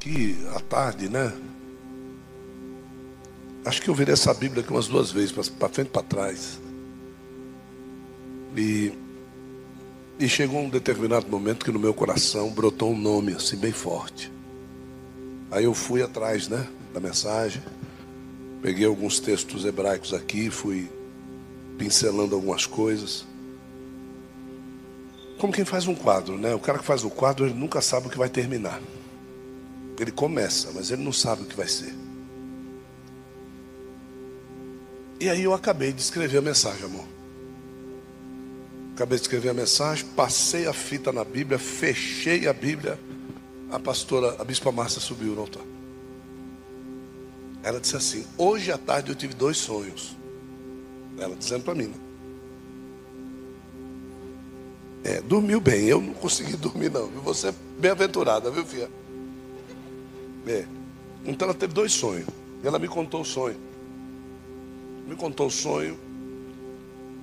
que à tarde, né? Acho que eu virei essa Bíblia aqui umas duas vezes, para frente e para trás. E, e chegou um determinado momento que no meu coração brotou um nome assim bem forte. Aí eu fui atrás, né, da mensagem. Peguei alguns textos hebraicos aqui, fui pincelando algumas coisas. Como quem faz um quadro, né? O cara que faz o quadro, ele nunca sabe o que vai terminar. Ele começa, mas ele não sabe o que vai ser. E aí eu acabei de escrever a mensagem, amor. Acabei de escrever a mensagem, passei a fita na Bíblia, fechei a Bíblia. A pastora, a bispa Márcia subiu no altar. Ela disse assim: Hoje à tarde eu tive dois sonhos. Ela dizendo para mim. Né? É, dormiu bem. Eu não consegui dormir, não. Você é bem-aventurada, viu, filha? É. Então ela teve dois sonhos. E ela me contou o sonho. Me contou o sonho.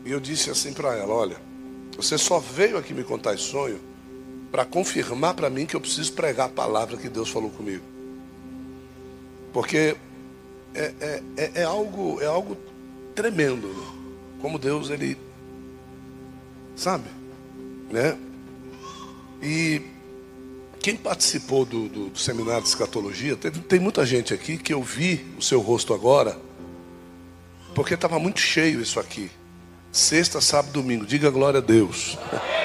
E eu disse assim para ela: Olha, você só veio aqui me contar esse sonho para confirmar para mim que eu preciso pregar a palavra que Deus falou comigo. Porque é, é, é, é algo, é algo tremendo. Como Deus, Ele. Sabe? Né? E quem participou do, do, do seminário de escatologia, teve, tem muita gente aqui que eu vi o seu rosto agora, porque estava muito cheio isso aqui. Sexta, sábado, domingo. Diga glória a Deus.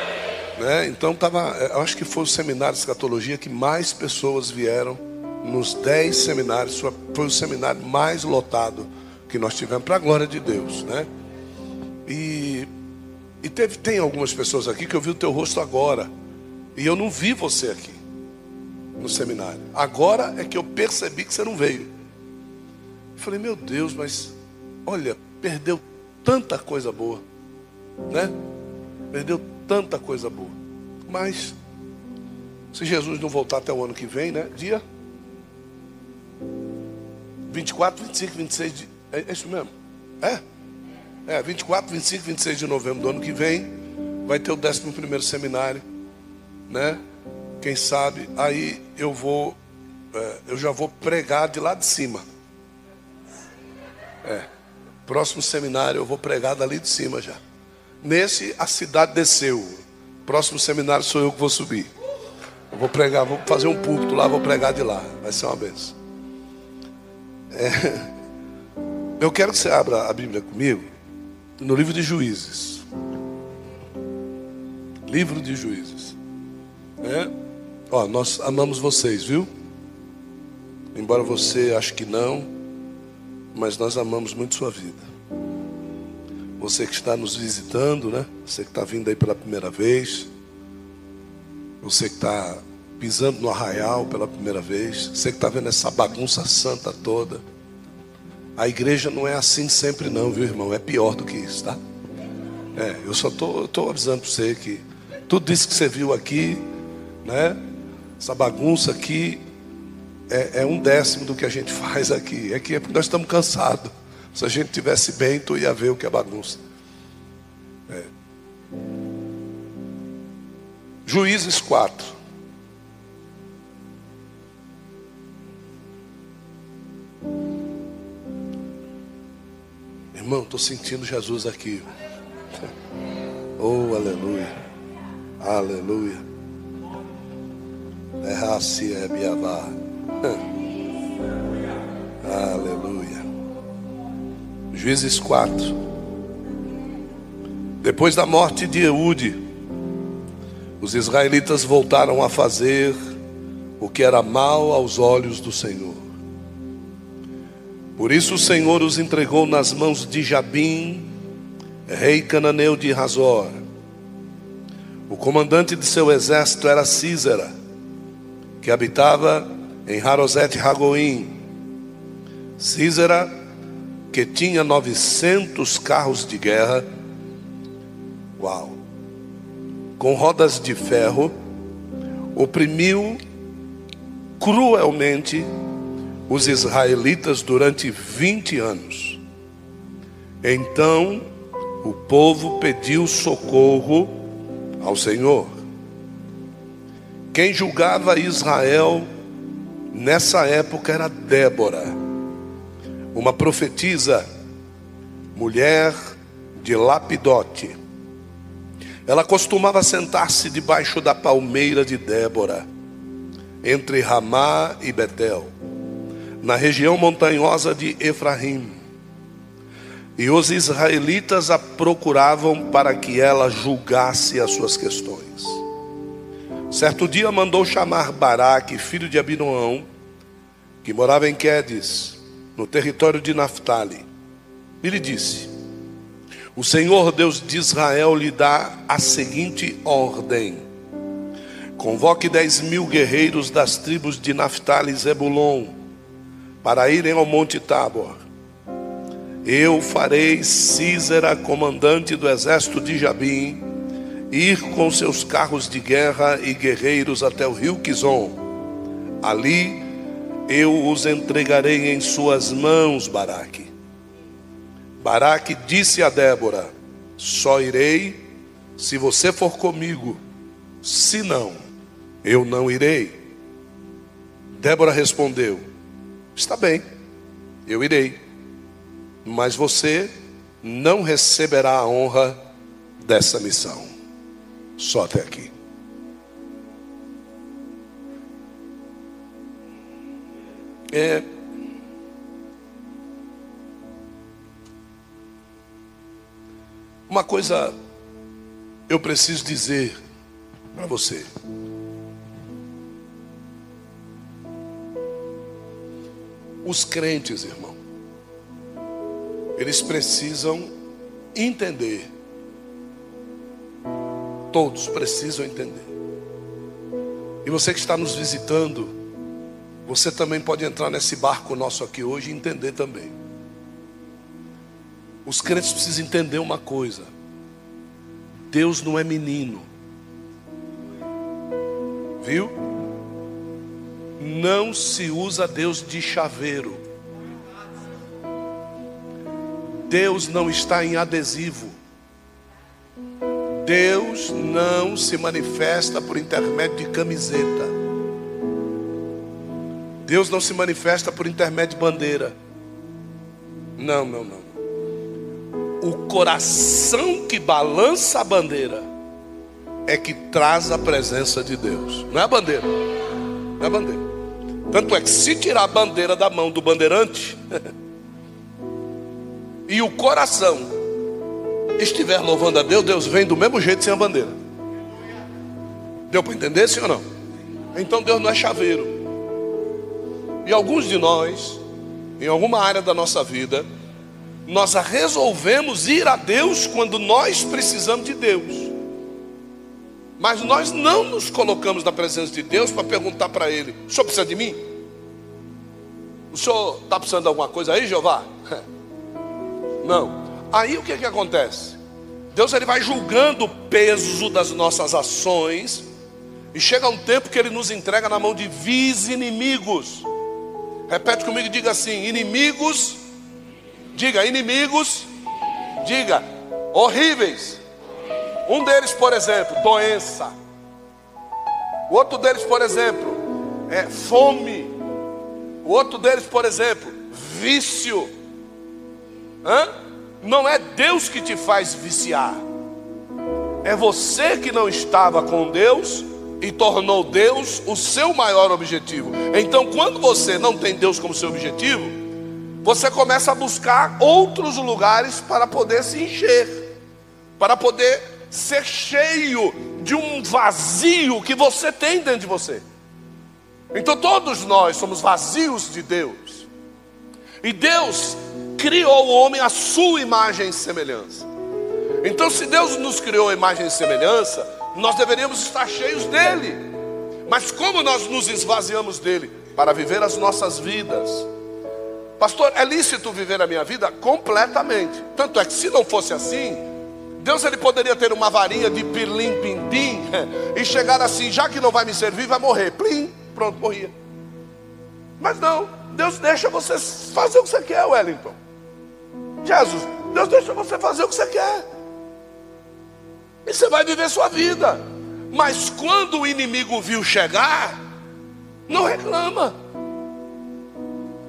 né? Então tava, eu acho que foi o seminário de escatologia que mais pessoas vieram nos dez seminários. Foi o seminário mais lotado que nós tivemos para a glória de Deus, né? E e teve, tem algumas pessoas aqui que eu vi o teu rosto agora. E eu não vi você aqui no seminário. Agora é que eu percebi que você não veio. Eu falei, meu Deus, mas olha, perdeu tanta coisa boa, né? Perdeu tanta coisa boa. Mas se Jesus não voltar até o ano que vem, né? Dia 24, 25, 26 de... É isso mesmo? É? É, 24, 25, 26 de novembro do ano que vem, vai ter o 11 seminário, né? Quem sabe, aí eu vou, é, eu já vou pregar de lá de cima. É, próximo seminário eu vou pregar dali de cima já. Nesse, a cidade desceu. Próximo seminário sou eu que vou subir. Eu vou pregar, vou fazer um púlpito lá, vou pregar de lá. Vai ser uma benção. É, eu quero que você abra a Bíblia comigo no livro de Juízes. Livro de Juízes. É? Ó, nós amamos vocês, viu? Embora você ache que não, mas nós amamos muito sua vida. Você que está nos visitando, né? Você que está vindo aí pela primeira vez. Você que está pisando no arraial pela primeira vez. Você que está vendo essa bagunça santa toda. A igreja não é assim sempre não, viu irmão? É pior do que isso, tá? É, eu só tô avisando para você que tudo isso que você viu aqui, né? Essa bagunça aqui é, é, um décimo do que a gente faz aqui. É que é porque nós estamos cansados. Se a gente tivesse bem, tu ia ver o que é bagunça. É. Juízes 4. Irmão, estou sentindo Jesus aqui. Oh, aleluia. Aleluia. Aleluia. Juízes 4. Depois da morte de Eude, os israelitas voltaram a fazer o que era mal aos olhos do Senhor. Por isso o Senhor os entregou nas mãos de Jabim, rei cananeu de Razor. O comandante de seu exército era Císera, que habitava em Harosete Ragoim. Císera, que tinha 900 carros de guerra, uau, com rodas de ferro, oprimiu cruelmente os israelitas durante 20 anos. Então o povo pediu socorro ao Senhor. Quem julgava Israel nessa época era Débora, uma profetisa, mulher de Lapidote. Ela costumava sentar-se debaixo da palmeira de Débora, entre Ramá e Betel, na região montanhosa de Efraim. E os israelitas a procuravam para que ela julgasse as suas questões. Certo dia mandou chamar Baraque, filho de Abinoão, que morava em Quedes, no território de Naphtali. E lhe disse: O Senhor Deus de Israel lhe dá a seguinte ordem: Convoque dez mil guerreiros das tribos de Naphtali e Zebulon para irem ao Monte Tabor. Eu farei Císera, comandante do exército de Jabim, ir com seus carros de guerra e guerreiros até o rio Quizon. Ali eu os entregarei em suas mãos, Baraque. Baraque disse a Débora: Só irei se você for comigo, se não, eu não irei. Débora respondeu: Está bem, eu irei, mas você não receberá a honra dessa missão. Só até aqui. É. Uma coisa eu preciso dizer para você. Os crentes, irmão, eles precisam entender Todos precisam entender. E você que está nos visitando, você também pode entrar nesse barco nosso aqui hoje e entender também. Os crentes precisam entender uma coisa: Deus não é menino, viu? Não se usa Deus de chaveiro. Deus não está em adesivo. Deus não se manifesta por intermédio de camiseta. Deus não se manifesta por intermédio de bandeira. Não, não, não. O coração que balança a bandeira é que traz a presença de Deus. Não é a bandeira. Não é a bandeira. Tanto é que se tirar a bandeira da mão do bandeirante e o coração estiver louvando a Deus, Deus vem do mesmo jeito sem a bandeira. Deu para entender, sim ou não? Então Deus não é chaveiro. E alguns de nós, em alguma área da nossa vida, nós resolvemos ir a Deus quando nós precisamos de Deus. Mas nós não nos colocamos na presença de Deus para perguntar para Ele: o senhor precisa de mim? O senhor está precisando de alguma coisa aí, Jeová? Não. Aí o que, que acontece? Deus ele vai julgando o peso das nossas ações, e chega um tempo que ele nos entrega na mão de vis inimigos. Repete comigo e diga assim: inimigos, diga inimigos, diga horríveis. Um deles, por exemplo, doença. O outro deles, por exemplo, é fome. O outro deles, por exemplo, vício. Hã? Não é Deus que te faz viciar. É você que não estava com Deus e tornou Deus o seu maior objetivo. Então, quando você não tem Deus como seu objetivo, você começa a buscar outros lugares para poder se encher, para poder ser cheio de um vazio que você tem dentro de você. Então, todos nós somos vazios de Deus. E Deus criou o homem à sua imagem e semelhança. Então, se Deus nos criou a imagem e semelhança, nós deveríamos estar cheios dele. Mas como nós nos esvaziamos dele para viver as nossas vidas? Pastor, é lícito viver a minha vida completamente. Tanto é que se não fosse assim, Deus ele poderia ter uma varinha de pirlim pindim e chegar assim, já que não vai me servir, vai morrer. Plim, pronto, morria. Mas não, Deus deixa você fazer o que você quer, Wellington. Jesus, Deus deixa você fazer o que você quer. E você vai viver sua vida. Mas quando o inimigo viu chegar, não reclama.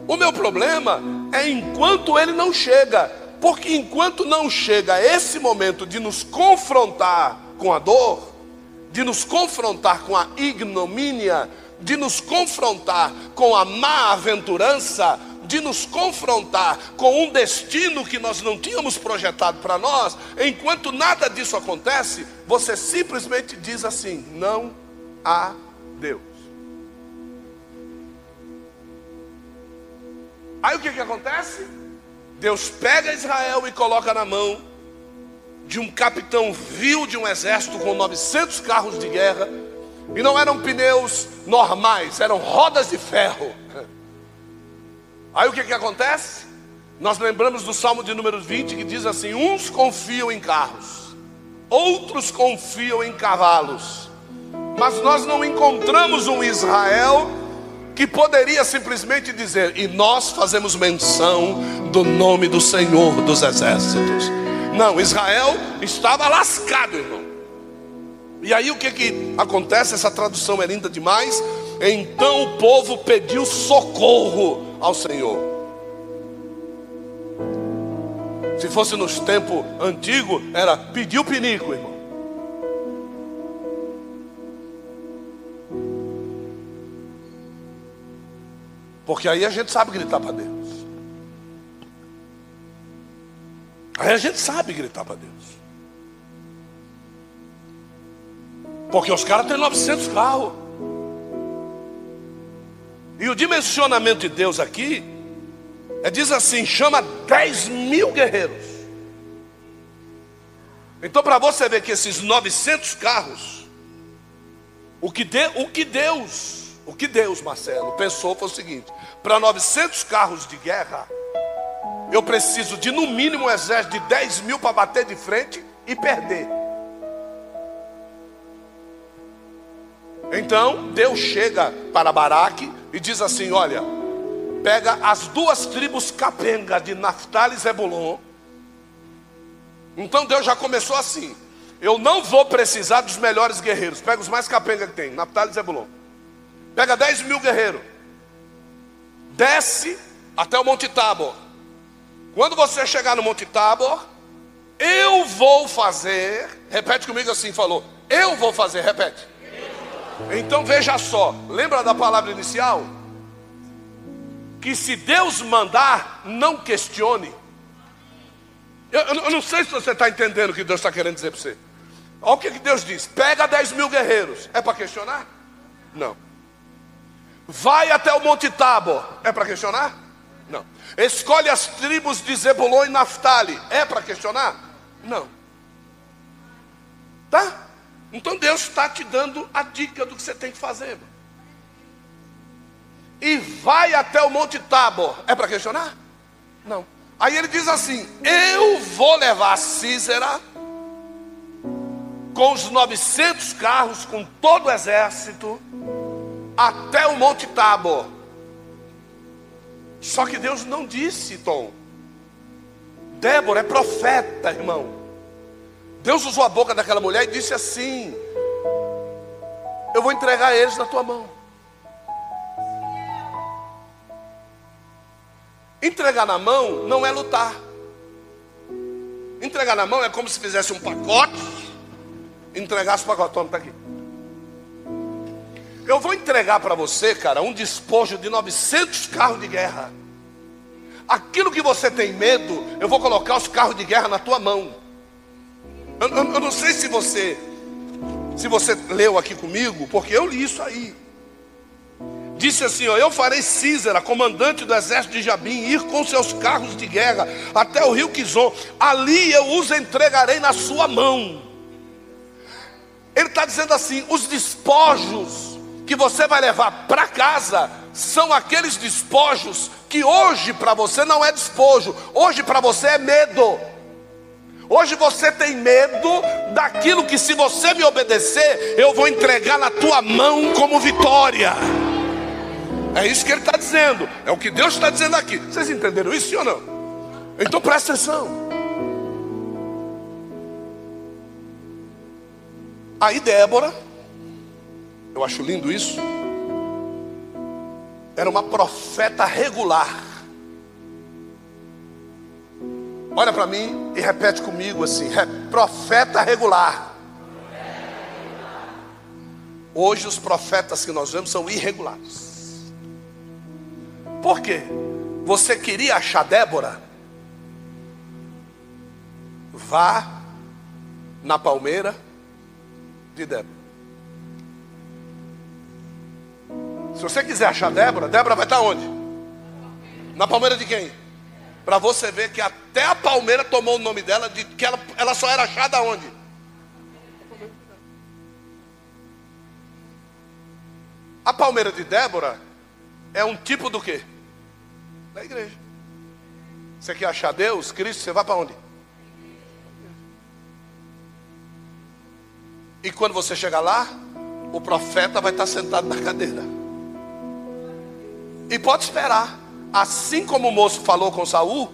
O meu problema é enquanto ele não chega, porque enquanto não chega esse momento de nos confrontar com a dor, de nos confrontar com a ignomínia, de nos confrontar com a má aventurança, de nos confrontar com um destino que nós não tínhamos projetado para nós, enquanto nada disso acontece, você simplesmente diz assim: não há Deus. Aí o que, que acontece? Deus pega Israel e coloca na mão de um capitão vil de um exército com 900 carros de guerra, e não eram pneus normais, eram rodas de ferro. Aí o que, que acontece? Nós lembramos do Salmo de número 20 que diz assim: Uns confiam em carros, outros confiam em cavalos, mas nós não encontramos um Israel que poderia simplesmente dizer: E nós fazemos menção do nome do Senhor dos Exércitos. Não, Israel estava lascado, irmão. E aí o que que acontece? Essa tradução é linda demais. Então o povo pediu socorro ao Senhor. Se fosse nos tempos antigos, era pedir o pinico, irmão. Porque aí a gente sabe gritar para Deus. Aí a gente sabe gritar para Deus. Porque os caras têm 900 carros. E o dimensionamento de Deus aqui é diz assim: chama 10 mil guerreiros. Então, para você ver que esses 900 carros, o que, de, o que Deus, o que Deus, Marcelo, pensou foi o seguinte: para 900 carros de guerra, eu preciso de no mínimo um exército de 10 mil para bater de frente e perder. Então Deus chega para Baraque e diz assim: Olha, pega as duas tribos capenga de Naftali e Zebulon. Então Deus já começou assim: Eu não vou precisar dos melhores guerreiros, pega os mais capenga que tem, Naftali e Zebulon. Pega 10 mil guerreiros, desce até o Monte Tabor. Quando você chegar no Monte Tabor, eu vou fazer, repete comigo assim, falou, eu vou fazer, repete. Então veja só, lembra da palavra inicial? Que se Deus mandar, não questione. Eu, eu não sei se você está entendendo o que Deus está querendo dizer para você. Olha o que, Deus diz: pega 10 mil guerreiros. É para questionar? Não. Vai até o Monte Tabor. É para questionar? Não. Escolhe as tribos de Zebulon e Naftali. É para questionar? Não. Tá? Então Deus está te dando a dica do que você tem que fazer. E vai até o Monte Tabor. É para questionar? Não. Aí ele diz assim: Eu vou levar Císera com os 900 carros, com todo o exército, até o Monte Tabor. Só que Deus não disse, Tom. Débora é profeta, irmão. Deus usou a boca daquela mulher e disse assim: Eu vou entregar eles na tua mão. Entregar na mão não é lutar. Entregar na mão é como se fizesse um pacote, entregasse o pacote, toma, está aqui. Eu vou entregar para você, cara, um despojo de 900 carros de guerra. Aquilo que você tem medo, eu vou colocar os carros de guerra na tua mão. Eu, eu, eu não sei se você, se você leu aqui comigo, porque eu li isso aí. Disse assim: ó, Eu farei Císera, comandante do exército de Jabim, ir com seus carros de guerra até o rio Quizon. Ali eu os entregarei na sua mão. Ele está dizendo assim: os despojos que você vai levar para casa são aqueles despojos que hoje para você não é despojo, hoje para você é medo. Hoje você tem medo daquilo que, se você me obedecer, eu vou entregar na tua mão como vitória. É isso que ele está dizendo, é o que Deus está dizendo aqui. Vocês entenderam isso ou não? Então presta atenção. Aí Débora eu acho lindo isso. era uma profeta regular. Olha para mim e repete comigo assim: profeta regular. Hoje os profetas que nós vemos são irregulares. Por quê? Você queria achar Débora? Vá na palmeira de Débora. Se você quiser achar Débora, Débora vai estar onde? Na palmeira de quem? Para você ver que até a palmeira tomou o nome dela, de que ela, ela só era achada onde? A palmeira de Débora é um tipo do quê? Da igreja. Você quer achar Deus, Cristo, você vai para onde? E quando você chegar lá, o profeta vai estar sentado na cadeira. E pode esperar. Assim como o moço falou com Saul,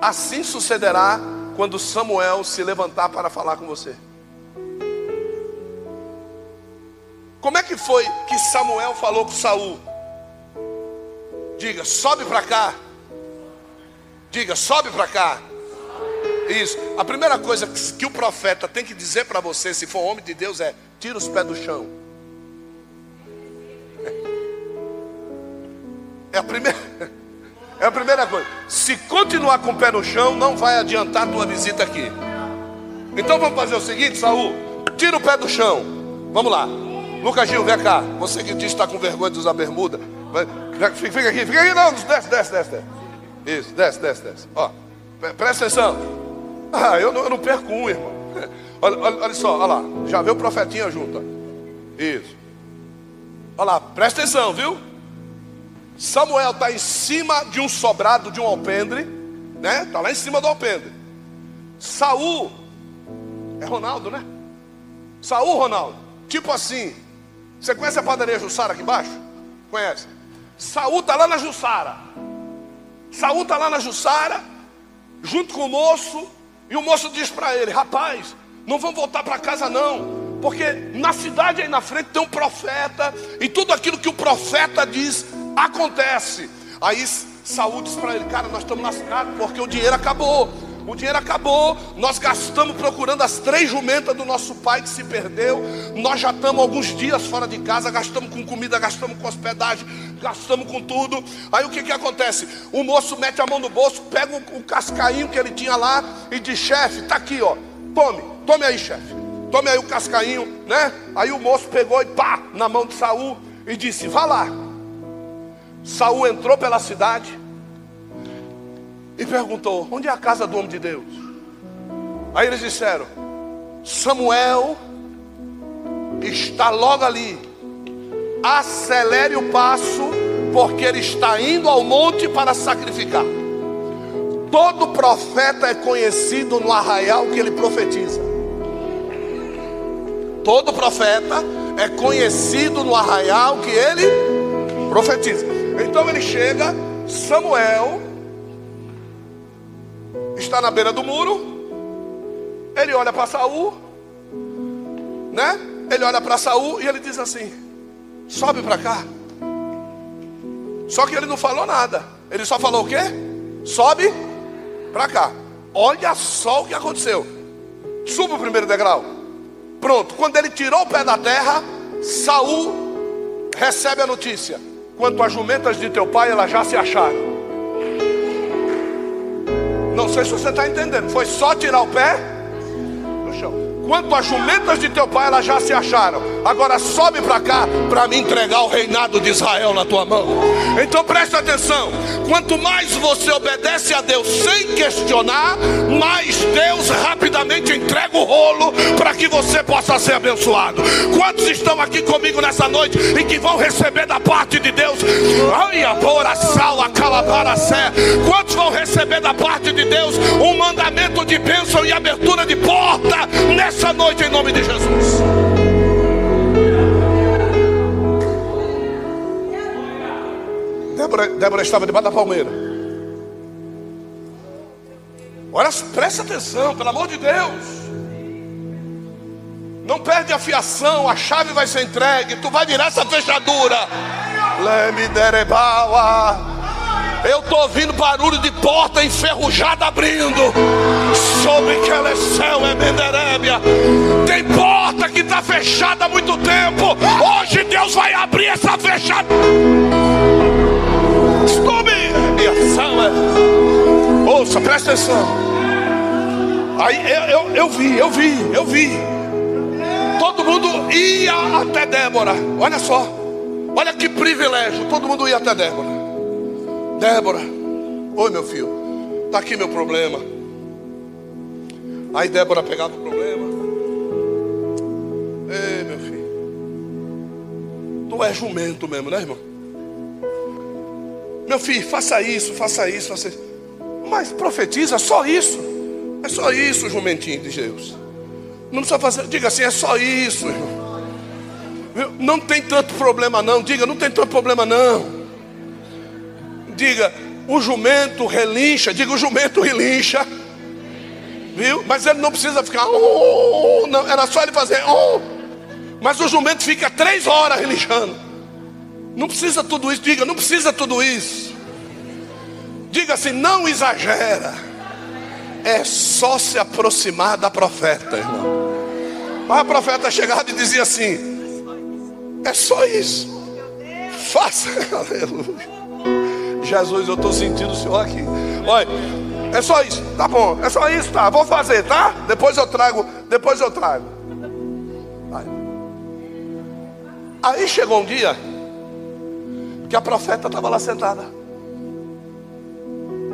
assim sucederá quando Samuel se levantar para falar com você. Como é que foi que Samuel falou com Saul? Diga, sobe para cá. Diga, sobe para cá. Isso. A primeira coisa que o profeta tem que dizer para você, se for homem de Deus, é: tira os pés do chão. É a primeira, é a primeira coisa. Se continuar com o pé no chão, não vai adiantar a tua visita aqui. Então vamos fazer o seguinte, Saul. Tira o pé do chão. Vamos lá. Lucas Gil, vem cá. Você que diz que está com vergonha de usar bermuda. Fica aqui, fica aqui, não. Desce, desce, desce. desce. Isso, desce, desce, desce. Ó, presta atenção. Ah, eu não, eu não perco um, irmão. Olha, olha, olha só, olha lá. Já vê o profetinha junto. Ó. Isso. Olha lá, presta atenção, viu? Samuel está em cima de um sobrado de um alpendre, né? Está lá em cima do alpendre. Saul é Ronaldo, né? Saul, Ronaldo. Tipo assim, você conhece a padaria Jussara aqui embaixo? Conhece? Saul está lá na Jussara. Saul está lá na Jussara, junto com o moço, e o moço diz para ele: Rapaz, não vamos voltar para casa não, porque na cidade aí na frente tem um profeta, e tudo aquilo que o profeta diz Acontece. Aí Saúl diz para ele, cara, nós estamos lascados porque o dinheiro acabou. O dinheiro acabou, nós gastamos procurando as três jumentas do nosso pai que se perdeu. Nós já estamos alguns dias fora de casa, gastamos com comida, gastamos com hospedagem, gastamos com tudo. Aí o que, que acontece? O moço mete a mão no bolso, pega o, o cascainho que ele tinha lá e diz: chefe, está aqui, ó. Tome, tome aí, chefe. Tome aí o cascainho, né? Aí o moço pegou e pá, na mão de Saul e disse: vá lá Saul entrou pela cidade e perguntou: Onde é a casa do homem de Deus? Aí eles disseram: Samuel está logo ali. Acelere o passo, porque ele está indo ao monte para sacrificar. Todo profeta é conhecido no arraial que ele profetiza. Todo profeta é conhecido no arraial que ele profetiza. Então ele chega, Samuel está na beira do muro. Ele olha para Saul, né? Ele olha para Saul e ele diz assim: "Sobe para cá". Só que ele não falou nada. Ele só falou o quê? Sobe para cá. Olha só o que aconteceu. Suba o primeiro degrau. Pronto. Quando ele tirou o pé da terra, Saul recebe a notícia quanto às jumentas de teu pai, elas já se acharam. Não sei se você está entendendo. Foi só tirar o pé do chão. Quanto às jumentas de teu pai, elas já se acharam. Agora sobe para cá para me entregar o reinado de Israel na tua mão. Então presta atenção. Quanto mais você obedece a Deus sem questionar, mais Deus rapidamente entrega o rolo para que você possa ser abençoado. Quantos estão aqui comigo nessa noite e que vão receber da parte de Deus? Quantos vão receber da parte de Deus um mandamento de bênção e abertura de porta nessa nessa noite em nome de Jesus. Débora, Débora estava debaixo da palmeira. Olha, presta atenção, pelo amor de Deus. Não perde a fiação, a chave vai ser entregue, tu vai virar essa fechadura. Eu estou ouvindo barulho de porta enferrujada abrindo. Sobre que ela é céu, é Menderébia. Tem porta que está fechada há muito tempo. Hoje Deus vai abrir essa fechada. E ação é. Ouça, presta atenção. Aí eu, eu, eu vi, eu vi, eu vi. Todo mundo ia até Débora. Olha só. Olha que privilégio. Todo mundo ia até Débora. Débora. Oi, meu filho. Está aqui meu problema. Aí Débora pegava o problema. Ei, meu filho. Tu é jumento mesmo, né, irmão? Meu filho, faça isso, faça isso, faça isso. Mas profetiza só isso. É só isso, jumentinho de Deus. Não precisa fazer, diga assim, é só isso, irmão. Não tem tanto problema não. Diga, não tem tanto problema não. Diga, o jumento relincha. Diga, o jumento relincha. Viu? Mas ele não precisa ficar. Oh, não, era só ele fazer. Oh. Mas o jumento fica três horas relinchando. Não precisa tudo isso. Diga, não precisa tudo isso. Diga assim, não exagera. É só se aproximar da profeta, irmão. Mas a profeta chegava e dizia assim: é só isso. Faça. Aleluia. Jesus, eu estou sentindo o Senhor aqui. Olha, é só isso. Tá bom, é só isso, tá? Vou fazer, tá? Depois eu trago, depois eu trago. Vai. Aí chegou um dia que a profeta estava lá sentada.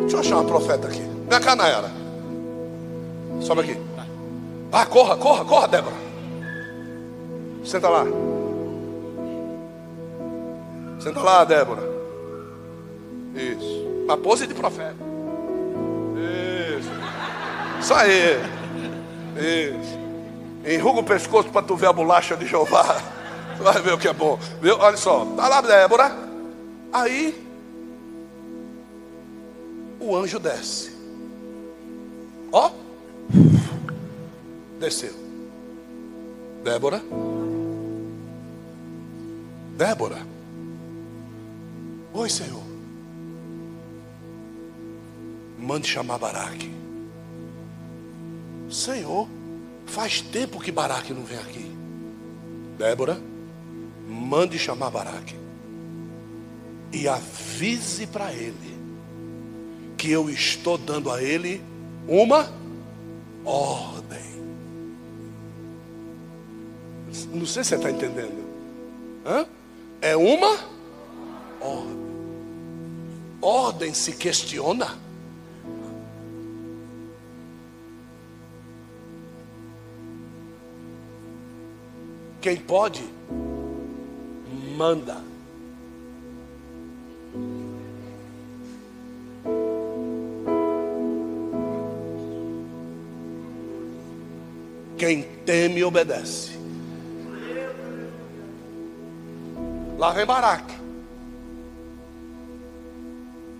Deixa eu achar uma profeta aqui. Vem cá, Nayara. Sobe aqui. Ah, corra, corra, corra, Débora. Senta lá. Senta lá, Débora. Isso. Uma pose de profeta. Isso. Isso aí. Isso. Enruga o pescoço para tu ver a bolacha de Jeová. Tu vai ver o que é bom. Viu? Olha só. Tá lá, Débora. Aí. O anjo desce. Ó. Desceu. Débora. Débora. Oi, Senhor. Mande chamar Baraque. Senhor, faz tempo que Baraque não vem aqui. Débora, mande chamar Baraque. E avise para ele que eu estou dando a ele uma ordem. Não sei se você está entendendo. Hã? É uma ordem ordem se questiona. Quem pode, manda. Quem teme, obedece. Lá vem Baraque.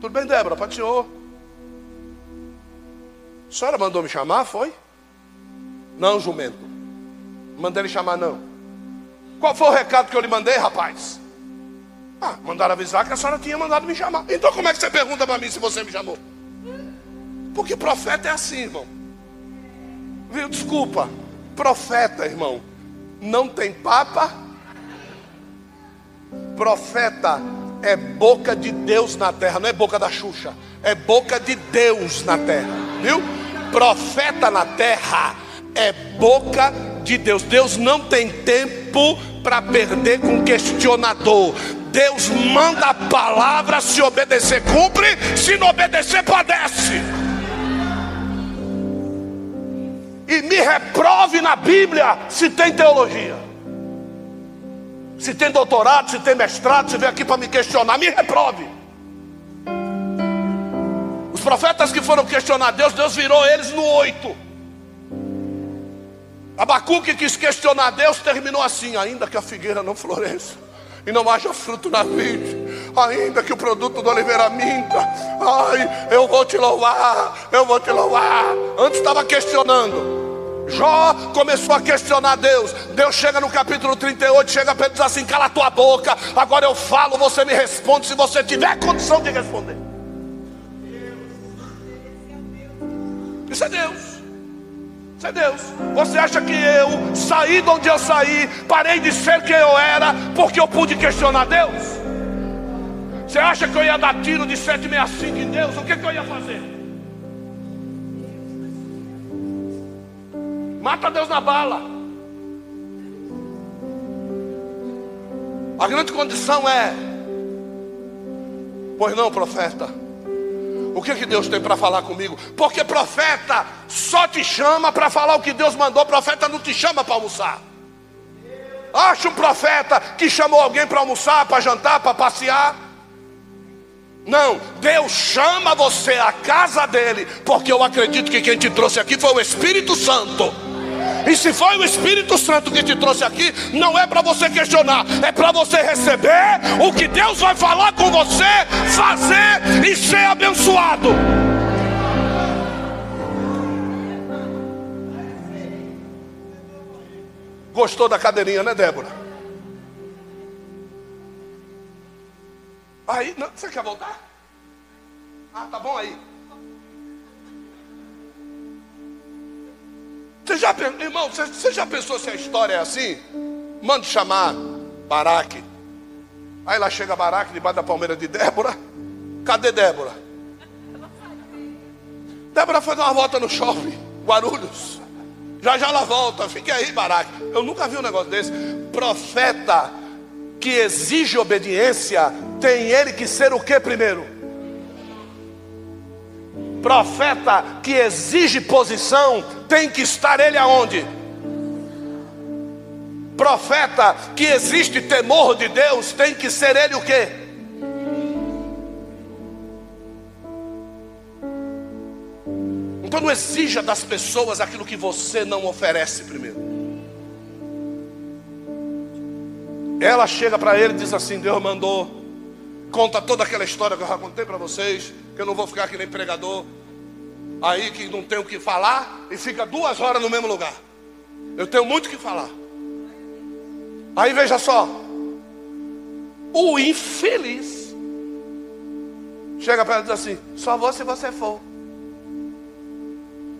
Tudo bem, Débora? Senhor. A senhora mandou me chamar, foi? Não, jumento. Mandei ele chamar, não. Qual foi o recado que eu lhe mandei, rapaz? Ah, mandaram avisar que a senhora tinha mandado me chamar. Então como é que você pergunta para mim se você me chamou? Porque profeta é assim, irmão. Viu? Desculpa. Profeta, irmão, não tem papa. Profeta é boca de Deus na terra, não é boca da Xuxa, é boca de Deus na terra, viu? Profeta na terra é boca de Deus. Deus não tem tempo para perder com questionador. Deus manda a palavra, se obedecer, cumpre, se não obedecer, padece. E me reprove na Bíblia se tem teologia se tem doutorado, se tem mestrado, se vem aqui para me questionar, me reprove. Os profetas que foram questionar Deus, Deus virou eles no oito. Abacuque quis questionar Deus, terminou assim: ainda que a figueira não floresça e não haja fruto na vide, ainda que o produto do oliveira minta, ai, eu vou te louvar, eu vou te louvar. Antes estava questionando, Jó começou a questionar Deus. Deus chega no capítulo 38, chega para ele e diz assim: cala tua boca, agora eu falo, você me responde se você tiver condição de responder. Isso é Deus. Isso é Deus. Você acha que eu saí de onde eu saí, parei de ser quem eu era, porque eu pude questionar Deus? Você acha que eu ia dar tiro de 765 em Deus? O que, que eu ia fazer? Mata Deus na bala. A grande condição é, pois não, profeta. O que, que Deus tem para falar comigo? Porque profeta só te chama para falar o que Deus mandou, profeta não te chama para almoçar. Acha um profeta que chamou alguém para almoçar, para jantar, para passear. Não, Deus chama você à casa dele, porque eu acredito que quem te trouxe aqui foi o Espírito Santo. E se foi o Espírito Santo que te trouxe aqui, não é para você questionar, é para você receber o que Deus vai falar com você, fazer e Gostou da cadeirinha, né, Débora? Aí, não, você quer voltar? Ah, tá bom aí. Você já, irmão, você, você já pensou se a história é assim? Manda chamar Baraque. Aí lá chega Baraque debaixo da palmeira de Débora. Cadê Débora? Débora foi dar uma volta no shopping, Guarulhos. Já já ela volta, fique aí, Baraque. Eu nunca vi um negócio desse. Profeta que exige obediência, tem ele que ser o que primeiro? Profeta que exige posição, tem que estar ele aonde? Profeta que existe temor de Deus, tem que ser ele o quê? Então não exija das pessoas aquilo que você não oferece primeiro. Ela chega para ele e diz assim: Deus mandou conta toda aquela história que eu já contei para vocês, que eu não vou ficar aqui nem pregador, aí que não tem o que falar e fica duas horas no mesmo lugar. Eu tenho muito o que falar. Aí veja só, o infeliz chega para ela e diz assim: só vou se você for.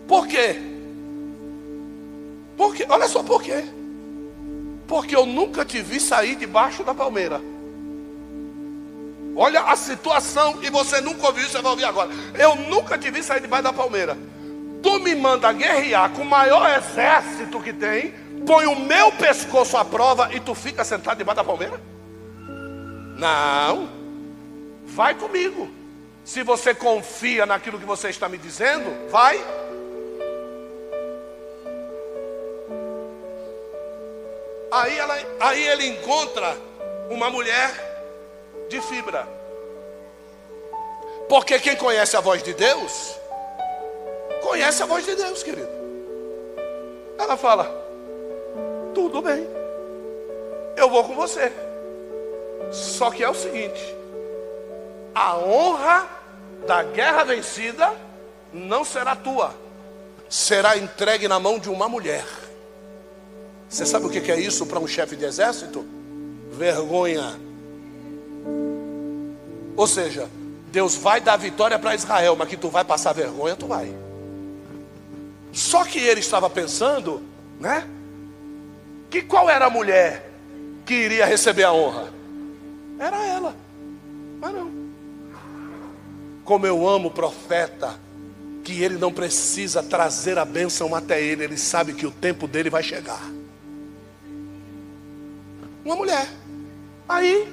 Por quê? Por quê? Olha só por quê. Porque eu nunca te vi sair debaixo da palmeira. Olha a situação e você nunca ouviu isso, você vai ouvir agora. Eu nunca te vi sair debaixo da palmeira. Tu me manda guerrear com o maior exército que tem, põe o meu pescoço à prova e tu fica sentado debaixo da palmeira? Não. Vai comigo. Se você confia naquilo que você está me dizendo, vai. Aí, ela, aí ele encontra uma mulher de fibra. Porque quem conhece a voz de Deus, conhece a voz de Deus, querido. Ela fala: tudo bem, eu vou com você. Só que é o seguinte: a honra da guerra vencida não será tua, será entregue na mão de uma mulher. Você sabe o que é isso para um chefe de exército? Vergonha ou seja, Deus vai dar vitória para Israel, mas que tu vai passar vergonha, tu vai. Só que ele estava pensando, né? Que qual era a mulher que iria receber a honra? Era ela. Mas não. Como eu amo o profeta, que ele não precisa trazer a bênção até ele, ele sabe que o tempo dele vai chegar. Uma mulher. Aí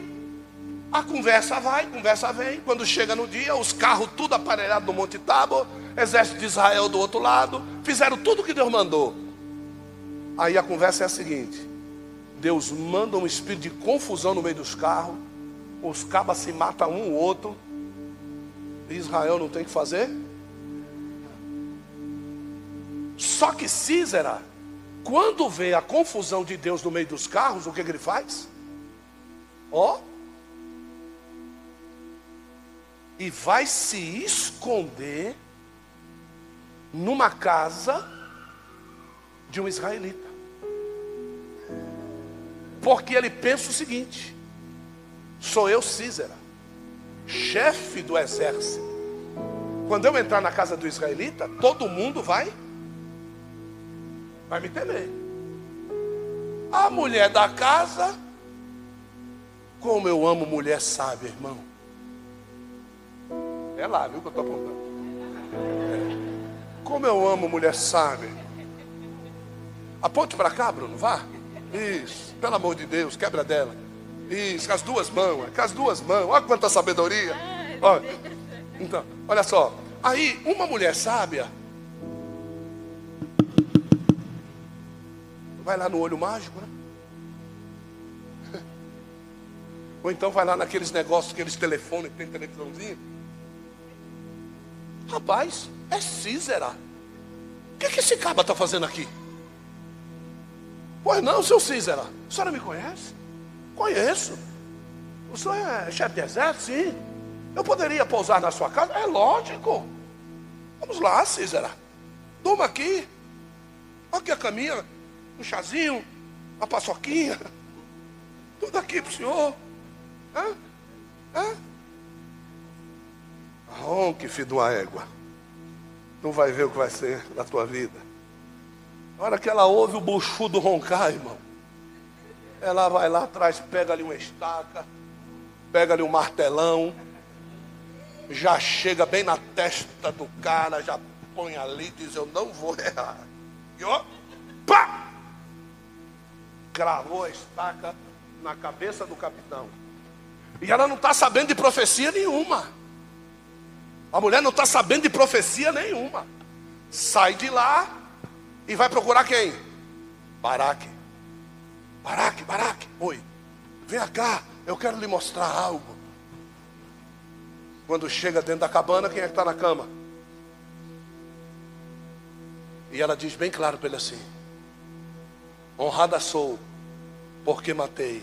a conversa vai, conversa vem. Quando chega no dia, os carros tudo aparelhado no Monte Tabor, exército de Israel do outro lado, fizeram tudo o que Deus mandou. Aí a conversa é a seguinte: Deus manda um espírito de confusão no meio dos carros, os cabas se matam um ou outro, Israel não tem o que fazer. Só que Císera, quando vê a confusão de Deus no meio dos carros, o que, que ele faz? Ó, oh, e vai se esconder numa casa de um israelita. Porque ele pensa o seguinte: sou eu, Císera, chefe do exército. Quando eu entrar na casa do israelita, todo mundo vai vai me temer. A mulher da casa, como eu amo mulher sábia, irmão. É lá, viu que eu estou apontando. É. Como eu amo mulher sábia. Aponte para cá, Bruno, vá. Isso, pelo amor de Deus, quebra dela. Isso, com as duas mãos, com as duas mãos. Olha quanta sabedoria. Olha. Então, olha só. Aí, uma mulher sábia vai lá no olho mágico, né? Ou então vai lá naqueles negócios, aqueles telefones que tem televisãozinho. Rapaz, é Císera. O que, que esse caba está fazendo aqui? Pois não, seu Císera. A senhora me conhece? Conheço. O senhor é chefe de exército? Sim. Eu poderia pousar na sua casa? É lógico. Vamos lá, Císera. Toma aqui. Aqui a caminha um chazinho, uma paçoquinha, tudo aqui para o senhor. Hã? Hã? Ronque, filho de uma égua. Tu vai ver o que vai ser na tua vida. Na hora que ela ouve o buchudo roncar, irmão, ela vai lá atrás, pega ali uma estaca, pega ali um martelão, já chega bem na testa do cara, já põe ali e diz: Eu não vou errar. E ó, pá! Cravou a estaca na cabeça do capitão. E ela não está sabendo de profecia nenhuma. A mulher não está sabendo de profecia nenhuma. Sai de lá e vai procurar quem? Baraque. Baraque, Baraque. Oi. Vem cá, eu quero lhe mostrar algo. Quando chega dentro da cabana, quem é que está na cama? E ela diz bem claro para ele assim: Honrada sou, porque matei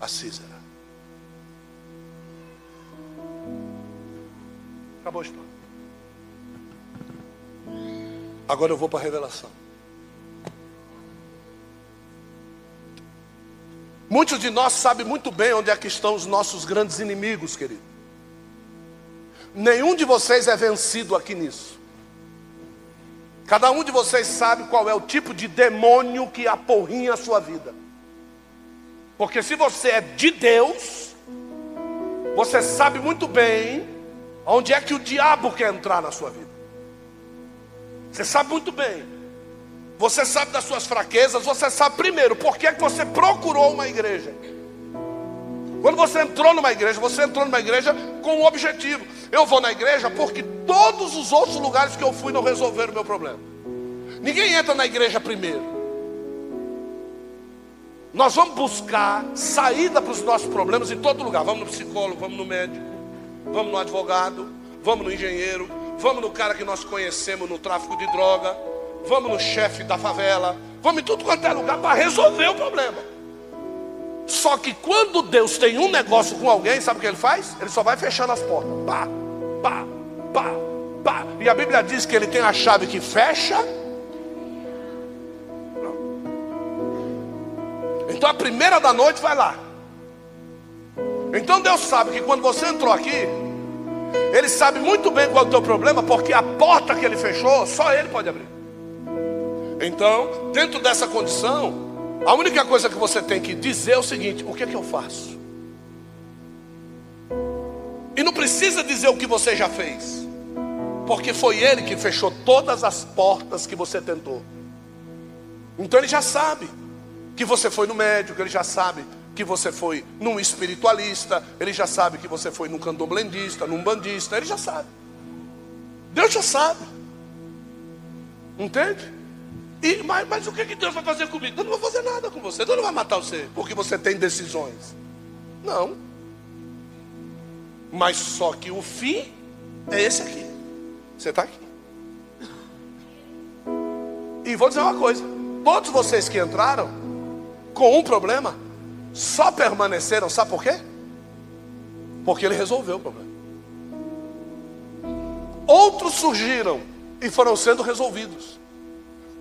a Císara. Acabou a história. Agora eu vou para a revelação. Muitos de nós sabem muito bem onde é que estão os nossos grandes inimigos, querido. Nenhum de vocês é vencido aqui nisso. Cada um de vocês sabe qual é o tipo de demônio que aporrinha a sua vida. Porque se você é de Deus, você sabe muito bem onde é que o diabo quer entrar na sua vida. Você sabe muito bem. Você sabe das suas fraquezas, você sabe primeiro por que, é você procurou uma igreja. Quando você entrou numa igreja, você entrou numa igreja com um objetivo. Eu vou na igreja porque todos os outros lugares que eu fui não resolveram o meu problema. Ninguém entra na igreja primeiro. Nós vamos buscar saída para os nossos problemas em todo lugar. Vamos no psicólogo, vamos no médico, vamos no advogado, vamos no engenheiro, vamos no cara que nós conhecemos no tráfico de droga, vamos no chefe da favela, vamos em tudo quanto é lugar para resolver o problema. Só que quando Deus tem um negócio com alguém, sabe o que ele faz? Ele só vai fechando as portas. Pá, pá, pá, pá. E a Bíblia diz que ele tem a chave que fecha. Então a primeira da noite vai lá. Então Deus sabe que quando você entrou aqui, Ele sabe muito bem qual é o teu problema, porque a porta que Ele fechou, só Ele pode abrir. Então, dentro dessa condição, a única coisa que você tem que dizer é o seguinte: o que é que eu faço? E não precisa dizer o que você já fez, porque foi Ele que fechou todas as portas que você tentou. Então Ele já sabe que você foi no médico, Ele já sabe que você foi num espiritualista, Ele já sabe que você foi num candomblendista, num bandista, Ele já sabe. Deus já sabe. Entende? E, mas, mas o que, que Deus vai fazer comigo? Deus não vai fazer nada com você. Deus não vai matar você porque você tem decisões. Não. Mas só que o fim é esse aqui. Você está aqui. E vou dizer uma coisa: todos vocês que entraram com um problema, só permaneceram, sabe por quê? Porque ele resolveu o problema. Outros surgiram e foram sendo resolvidos.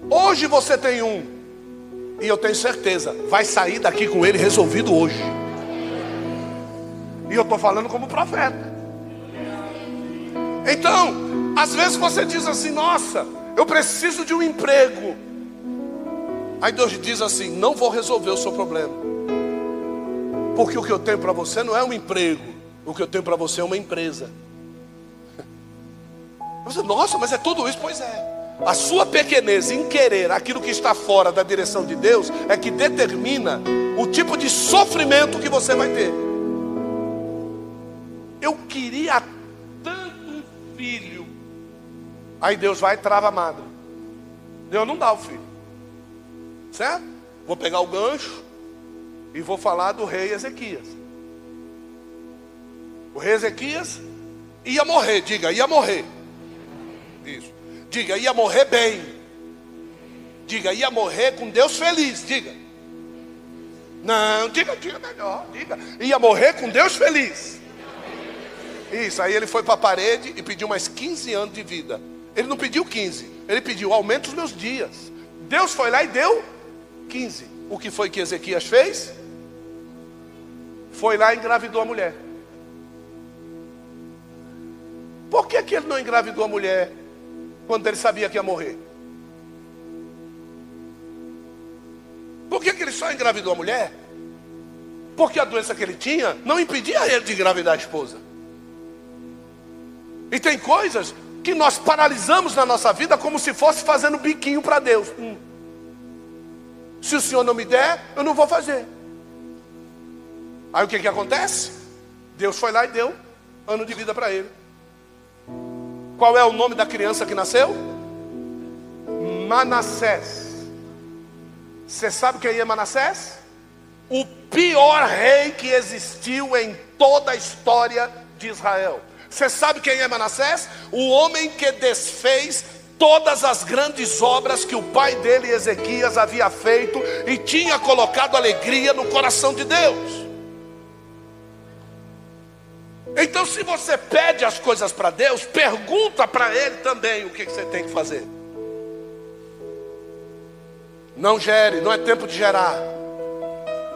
Hoje você tem um, e eu tenho certeza, vai sair daqui com ele resolvido hoje. E eu estou falando como profeta. Então, às vezes você diz assim: Nossa, eu preciso de um emprego. Aí Deus diz assim: Não vou resolver o seu problema. Porque o que eu tenho para você não é um emprego, o que eu tenho para você é uma empresa. Você, Nossa, mas é tudo isso? Pois é. A sua pequenez em querer aquilo que está fora da direção de Deus é que determina o tipo de sofrimento que você vai ter. Eu queria tanto um filho. Aí Deus vai e trava a madre. Deus não dá o filho. Certo? Vou pegar o gancho e vou falar do rei Ezequias. O rei Ezequias ia morrer, diga, ia morrer. Isso. Diga, ia morrer bem. Diga, ia morrer com Deus feliz, diga. Não, diga, diga melhor, diga. Ia morrer com Deus feliz. Isso, aí ele foi para a parede e pediu mais 15 anos de vida. Ele não pediu 15, ele pediu aumento os meus dias. Deus foi lá e deu 15. O que foi que Ezequias fez? Foi lá e engravidou a mulher. Por que, que ele não engravidou a mulher quando ele sabia que ia morrer? Por que, que ele só engravidou a mulher? Porque a doença que ele tinha não impedia ele de engravidar a esposa. E tem coisas que nós paralisamos na nossa vida como se fosse fazendo biquinho para Deus. Hum. Se o Senhor não me der, eu não vou fazer. Aí o que, que acontece? Deus foi lá e deu ano de vida para ele. Qual é o nome da criança que nasceu? Manassés. Você sabe quem é Manassés? O pior rei que existiu em toda a história de Israel. Você sabe quem é Manassés? O homem que desfez todas as grandes obras que o pai dele, Ezequias, havia feito e tinha colocado alegria no coração de Deus. Então, se você pede as coisas para Deus, pergunta para Ele também o que você tem que fazer. Não gere, não é tempo de gerar.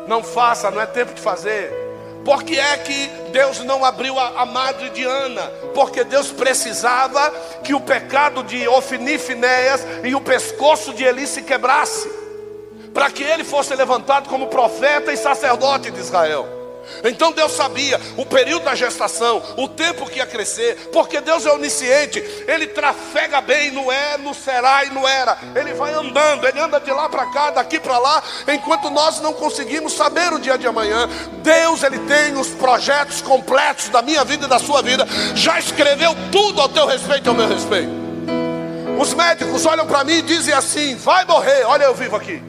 Não faça, não é tempo de fazer. Por que é que Deus não abriu a, a madre de Ana? Porque Deus precisava que o pecado de Ofni Finéias e o pescoço de Eli se quebrasse, para que ele fosse levantado como profeta e sacerdote de Israel. Então Deus sabia o período da gestação, o tempo que ia crescer, porque Deus é onisciente, Ele trafega bem, não é, não será e não era. Ele vai andando, Ele anda de lá para cá, daqui para lá, enquanto nós não conseguimos saber o dia de amanhã. Deus, Ele tem os projetos completos da minha vida e da sua vida, já escreveu tudo ao teu respeito e ao meu respeito. Os médicos olham para mim e dizem assim: vai morrer, olha eu vivo aqui.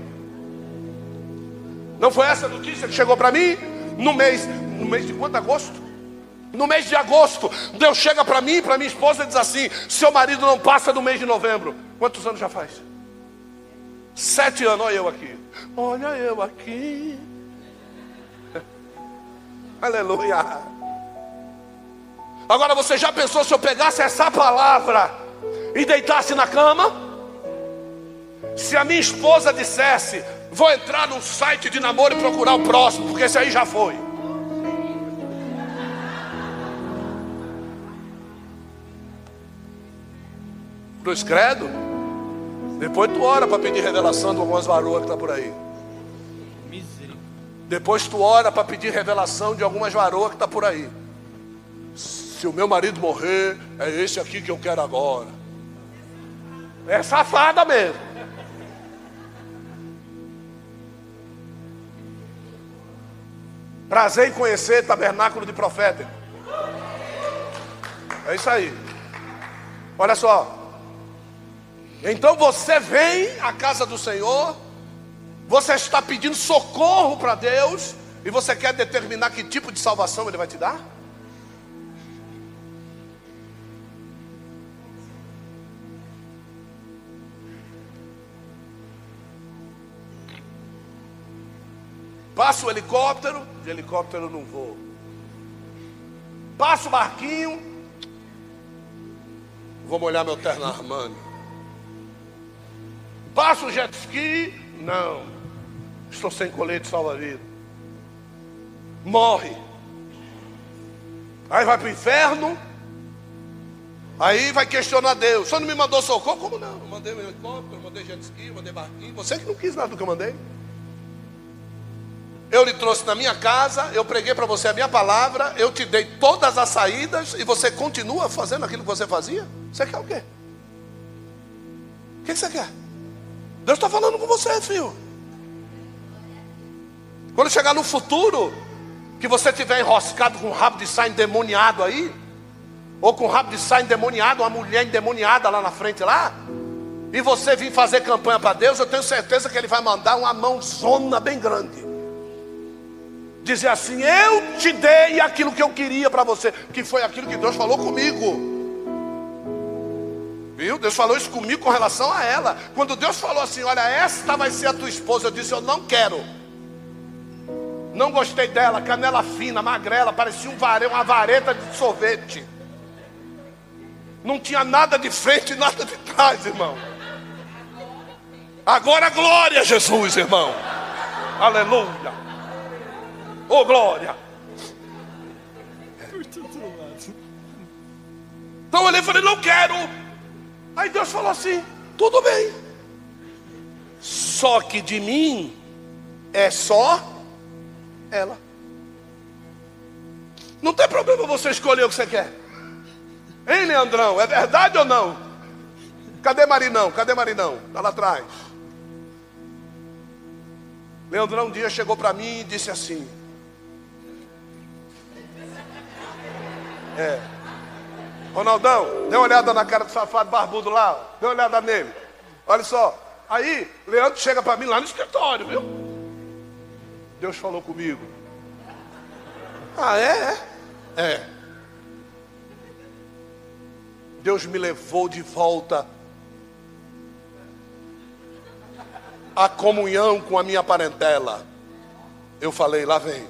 Não foi essa notícia que chegou para mim? No mês, no mês de quanto? Agosto? No mês de agosto, Deus chega para mim e para minha esposa e diz assim: seu marido não passa do mês de novembro. Quantos anos já faz? Sete anos, olha eu aqui. Olha eu aqui. Aleluia. Agora você já pensou se eu pegasse essa palavra e deitasse na cama? Se a minha esposa dissesse, Vou entrar num site de namoro e procurar o próximo, porque esse aí já foi. Cruz credo. Depois tu ora para pedir revelação de algumas varoas que está por aí. Depois tu ora para pedir revelação de algumas varoas que está por aí. Se o meu marido morrer, é esse aqui que eu quero agora. É safada mesmo. Prazer em conhecer tabernáculo de profeta. É isso aí. Olha só. Então você vem à casa do Senhor, você está pedindo socorro para Deus, e você quer determinar que tipo de salvação Ele vai te dar? Passa o helicóptero, de helicóptero eu não vou. Passa o barquinho, vou molhar meu terno Armani. Passa o jet ski? Não. Estou sem colete salva-vida. Morre. Aí vai para o inferno. Aí vai questionar Deus. Você não me mandou socorro? Como não? Eu mandei um helicóptero, mandei jet ski, mandei barquinho. Você que não quis nada do que eu mandei. Eu lhe trouxe na minha casa, eu preguei para você a minha palavra, eu te dei todas as saídas e você continua fazendo aquilo que você fazia? Você quer o quê? O que você quer? Deus está falando com você, filho. Quando chegar no futuro, que você tiver enroscado com o rabo de saia endemoniado aí, ou com o rabo de saia endemoniado, uma mulher endemoniada lá na frente lá, e você vir fazer campanha para Deus, eu tenho certeza que Ele vai mandar uma mãozona bem grande. Dizer assim: Eu te dei aquilo que eu queria para você, que foi aquilo que Deus falou comigo. Viu? Deus falou isso comigo com relação a ela. Quando Deus falou assim: Olha, esta vai ser a tua esposa, eu disse: Eu não quero. Não gostei dela, canela fina, magrela, parecia um vare, uma vareta de sorvete. Não tinha nada de frente e nada de trás, irmão. Agora glória a Jesus, irmão. Aleluia. Oh, glória. Então eu olhei e falei, não quero. Aí Deus falou assim: tudo bem. Só que de mim é só ela. Não tem problema você escolher o que você quer. Hein, Leandrão? É verdade ou não? Cadê Marinão? Cadê Marinão? Está lá atrás. Leandrão um dia chegou para mim e disse assim: É. Ronaldão, dê uma olhada na cara do safado barbudo lá. Dê uma olhada nele. Olha só. Aí, Leandro chega para mim lá no escritório, viu? Deus falou comigo. Ah, é? É. Deus me levou de volta à comunhão com a minha parentela. Eu falei, lá vem.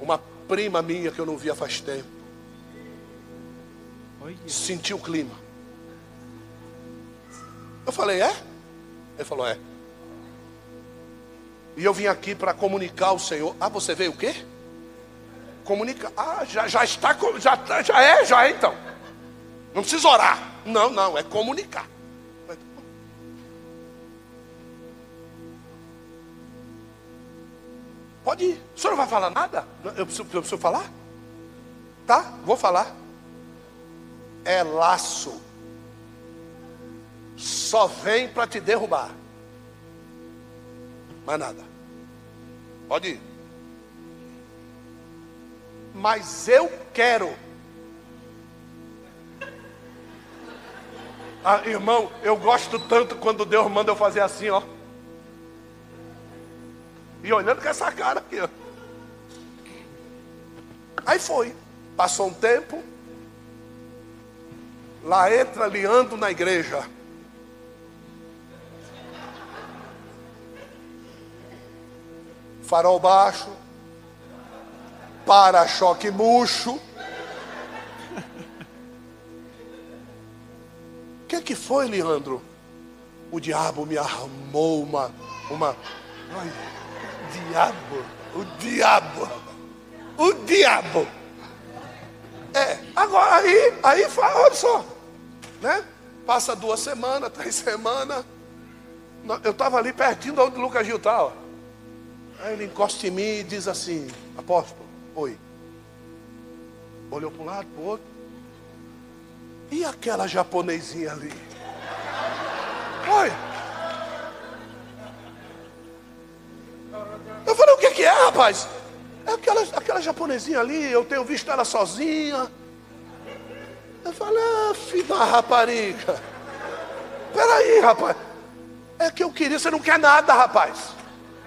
Uma prima minha que eu não via faz tempo. Senti o clima. Eu falei, é? Ele falou, é. E eu vim aqui para comunicar ao Senhor. Ah, você veio o quê? Comunicar. Ah, já, já está, já, já é, já é então. Não precisa orar. Não, não, é comunicar. Pode ir. O senhor não vai falar nada? Eu preciso, eu preciso falar? Tá, vou falar é laço. Só vem para te derrubar. Mais nada. Pode ir. Mas eu quero. Ah, irmão, eu gosto tanto quando Deus manda eu fazer assim, ó. E olhando com essa cara aqui, ó. Aí foi. Passou um tempo. Lá entra Leandro na igreja. Farol baixo. Para-choque murcho. O que, que foi, Leandro? O diabo me armou uma. uma ai, diabo, o diabo, o diabo. É, agora aí, aí olha só né? Passa duas semanas, três semanas. Eu estava ali pertinho de onde o Lucas Gil está. Aí ele encosta em mim e diz assim: Apóstolo, oi. Olhou para um lado, para o outro. E aquela japonesinha ali? Oi. Eu falei: O que, que é, rapaz? É aquela, aquela japonesinha ali. Eu tenho visto ela sozinha. Eu falei, ah, filho da rapariga. Peraí, rapaz. É que eu queria, você não quer nada, rapaz.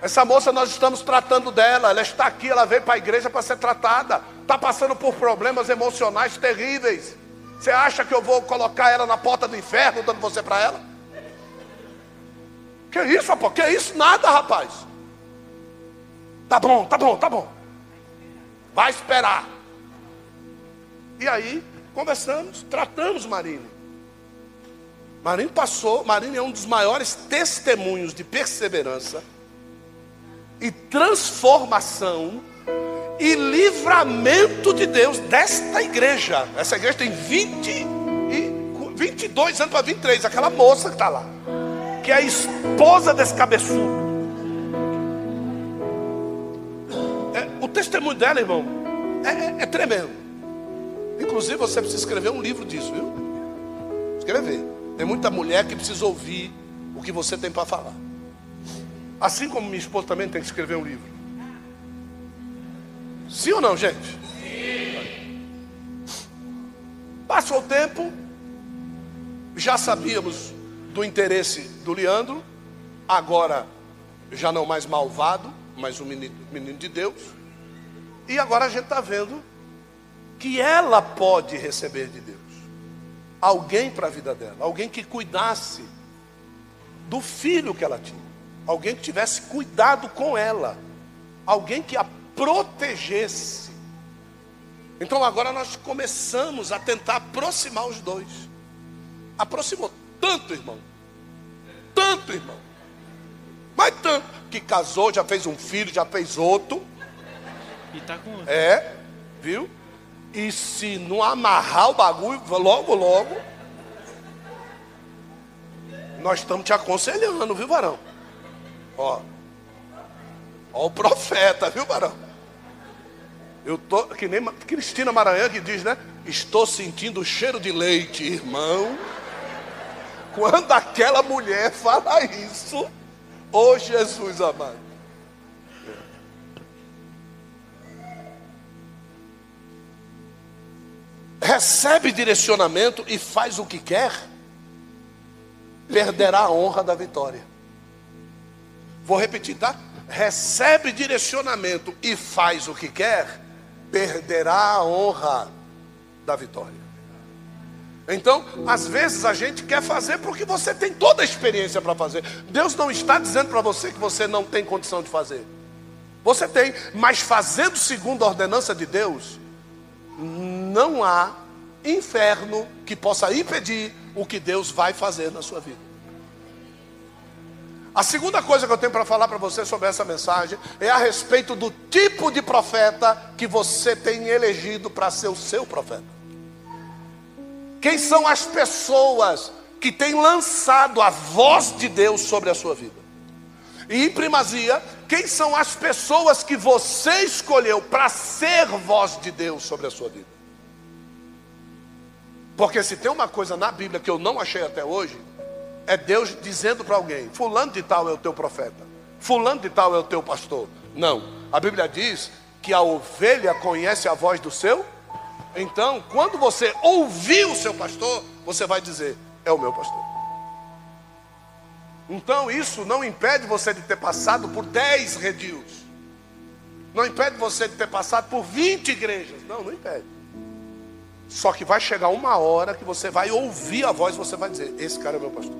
Essa moça, nós estamos tratando dela. Ela está aqui, ela veio para a igreja para ser tratada. Está passando por problemas emocionais terríveis. Você acha que eu vou colocar ela na porta do inferno, dando você para ela? Que isso, rapaz? Que isso? Nada, rapaz. Tá bom, tá bom, tá bom. Vai esperar. E aí, Conversamos, tratamos Marina. Marinho passou, Marinho é um dos maiores testemunhos de perseverança e transformação e livramento de Deus desta igreja. Essa igreja tem 20 e 22 anos para 23, aquela moça que está lá, que é a esposa desse cabeçudo. Dela, irmão, é, é, é tremendo. Inclusive, você precisa escrever um livro disso, viu? Escrever. Tem muita mulher que precisa ouvir o que você tem para falar. Assim como minha esposa também tem que escrever um livro. Sim ou não, gente? Passou o tempo, já sabíamos do interesse do Leandro, agora já não mais malvado, mas um menino, menino de Deus. E agora a gente está vendo que ela pode receber de Deus alguém para a vida dela, alguém que cuidasse do filho que ela tinha, alguém que tivesse cuidado com ela, alguém que a protegesse. Então agora nós começamos a tentar aproximar os dois. Aproximou tanto, irmão. Tanto, irmão. Mas tanto que casou, já fez um filho, já fez outro. E tá com outro. É, viu? E se não amarrar o bagulho, logo, logo, nós estamos te aconselhando, viu, varão? Ó, ó o profeta, viu, varão? Eu tô, que nem Cristina Maranhão que diz, né? Estou sentindo o cheiro de leite, irmão. Quando aquela mulher fala isso, ô oh Jesus amado. Recebe direcionamento e faz o que quer, perderá a honra da vitória. Vou repetir, tá? Recebe direcionamento e faz o que quer, perderá a honra da vitória. Então, às vezes a gente quer fazer porque você tem toda a experiência para fazer. Deus não está dizendo para você que você não tem condição de fazer. Você tem, mas fazendo segundo a ordenança de Deus, não há inferno que possa impedir o que Deus vai fazer na sua vida. A segunda coisa que eu tenho para falar para você sobre essa mensagem é a respeito do tipo de profeta que você tem elegido para ser o seu profeta. Quem são as pessoas que têm lançado a voz de Deus sobre a sua vida? E em primazia, quem são as pessoas que você escolheu para ser voz de Deus sobre a sua vida? Porque se tem uma coisa na Bíblia que eu não achei até hoje, é Deus dizendo para alguém: Fulano de Tal é o teu profeta, Fulano de Tal é o teu pastor. Não, a Bíblia diz que a ovelha conhece a voz do seu. Então, quando você ouvir o seu pastor, você vai dizer: É o meu pastor. Então isso não impede você de ter passado por 10 redios. Não impede você de ter passado por 20 igrejas. Não, não impede. Só que vai chegar uma hora que você vai ouvir a voz você vai dizer: Esse cara é meu pastor.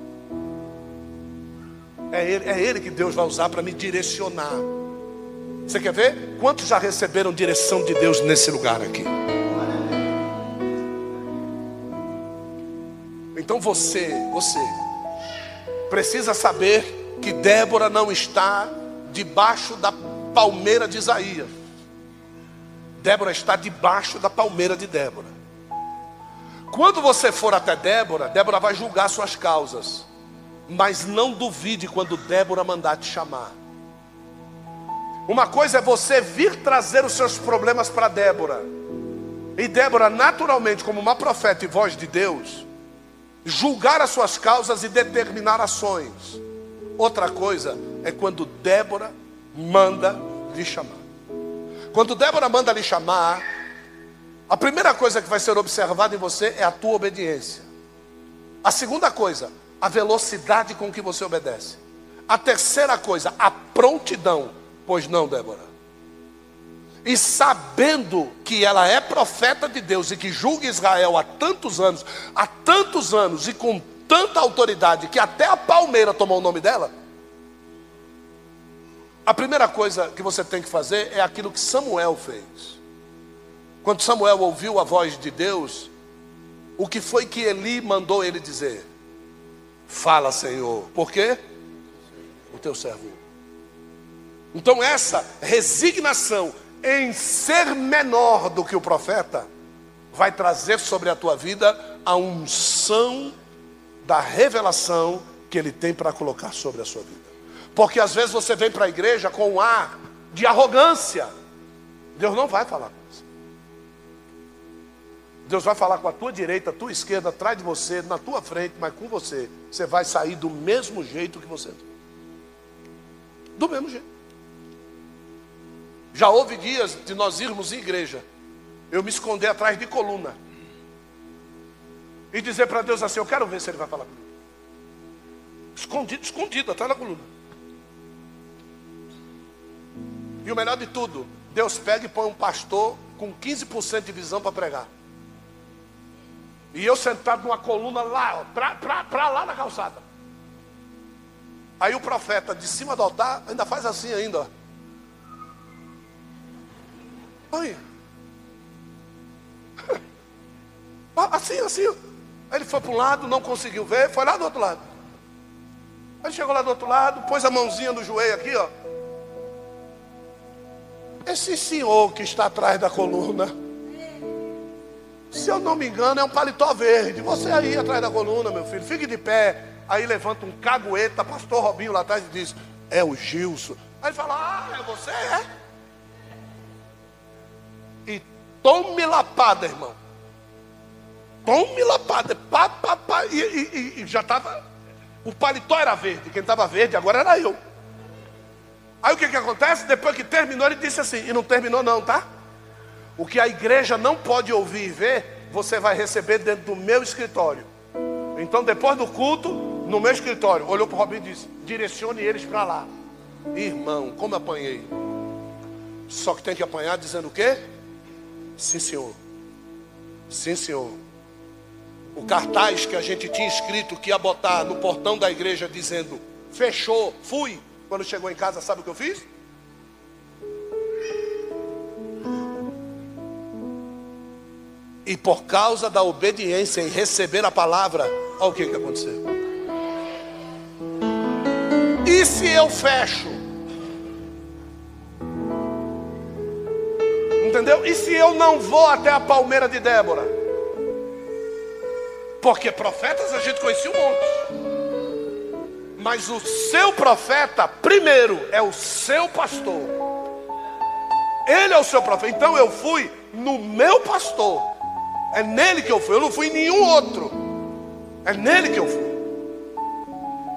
É ele, é ele que Deus vai usar para me direcionar. Você quer ver? Quantos já receberam direção de Deus nesse lugar aqui? Então você, você, precisa saber que Débora não está debaixo da palmeira de Isaías. Débora está debaixo da palmeira de Débora. Quando você for até Débora, Débora vai julgar suas causas. Mas não duvide quando Débora mandar te chamar. Uma coisa é você vir trazer os seus problemas para Débora. E Débora, naturalmente, como uma profeta e voz de Deus, julgar as suas causas e determinar ações. Outra coisa é quando Débora manda lhe chamar. Quando Débora manda lhe chamar, a primeira coisa que vai ser observada em você é a tua obediência. A segunda coisa, a velocidade com que você obedece. A terceira coisa, a prontidão. Pois não, Débora e sabendo que ela é profeta de Deus e que julga Israel há tantos anos, há tantos anos e com tanta autoridade que até a palmeira tomou o nome dela, a primeira coisa que você tem que fazer é aquilo que Samuel fez. Quando Samuel ouviu a voz de Deus, o que foi que Eli mandou ele dizer? Fala, Senhor. Por quê? O teu servo. Então, essa resignação em ser menor do que o profeta vai trazer sobre a tua vida a unção da revelação que ele tem para colocar sobre a sua vida. Porque às vezes você vem para a igreja com um ar de arrogância. Deus não vai falar com você. Deus vai falar com a tua direita, a tua esquerda, atrás de você, na tua frente, mas com você. Você vai sair do mesmo jeito que você entrou. Do mesmo jeito. Já houve dias de nós irmos em igreja, eu me esconder atrás de coluna. E dizer para Deus assim: Eu quero ver se Ele vai falar comigo. Escondido, escondido, atrás da coluna. E o melhor de tudo, Deus pega e põe um pastor com 15% de visão para pregar. E eu sentado numa coluna lá, para lá na calçada. Aí o profeta de cima do altar ainda faz assim ainda. Olha. Assim, assim. Aí ele foi para um lado, não conseguiu ver, foi lá do outro lado. Aí chegou lá do outro lado, pôs a mãozinha no joelho aqui, ó. Esse senhor que está atrás da coluna, se eu não me engano, é um paletó verde. Você aí atrás da coluna, meu filho, fique de pé. Aí levanta um cagueta, pastor Robinho lá atrás e diz: É o Gilson. Aí ele fala: Ah, é você? É? Tome lapada, irmão. Tome lapada. Pá, pá, pá. E, e, e já estava. O paletó era verde. Quem estava verde agora era eu. Aí o que, que acontece? Depois que terminou, ele disse assim: E não terminou, não, tá? O que a igreja não pode ouvir e ver, você vai receber dentro do meu escritório. Então, depois do culto, no meu escritório, olhou para o Robinho e disse: Direcione eles para lá. Irmão, como apanhei. Só que tem que apanhar dizendo o quê? Sim, senhor. Sim, senhor. O cartaz que a gente tinha escrito que ia botar no portão da igreja dizendo: Fechou, fui. Quando chegou em casa, sabe o que eu fiz? E por causa da obediência em receber a palavra, olha o que, que aconteceu. E se eu fecho? Entendeu? E se eu não vou até a palmeira de Débora? Porque profetas a gente conhecia um monte. Mas o seu profeta, primeiro, é o seu pastor. Ele é o seu profeta. Então eu fui no meu pastor. É nele que eu fui. Eu não fui em nenhum outro. É nele que eu fui.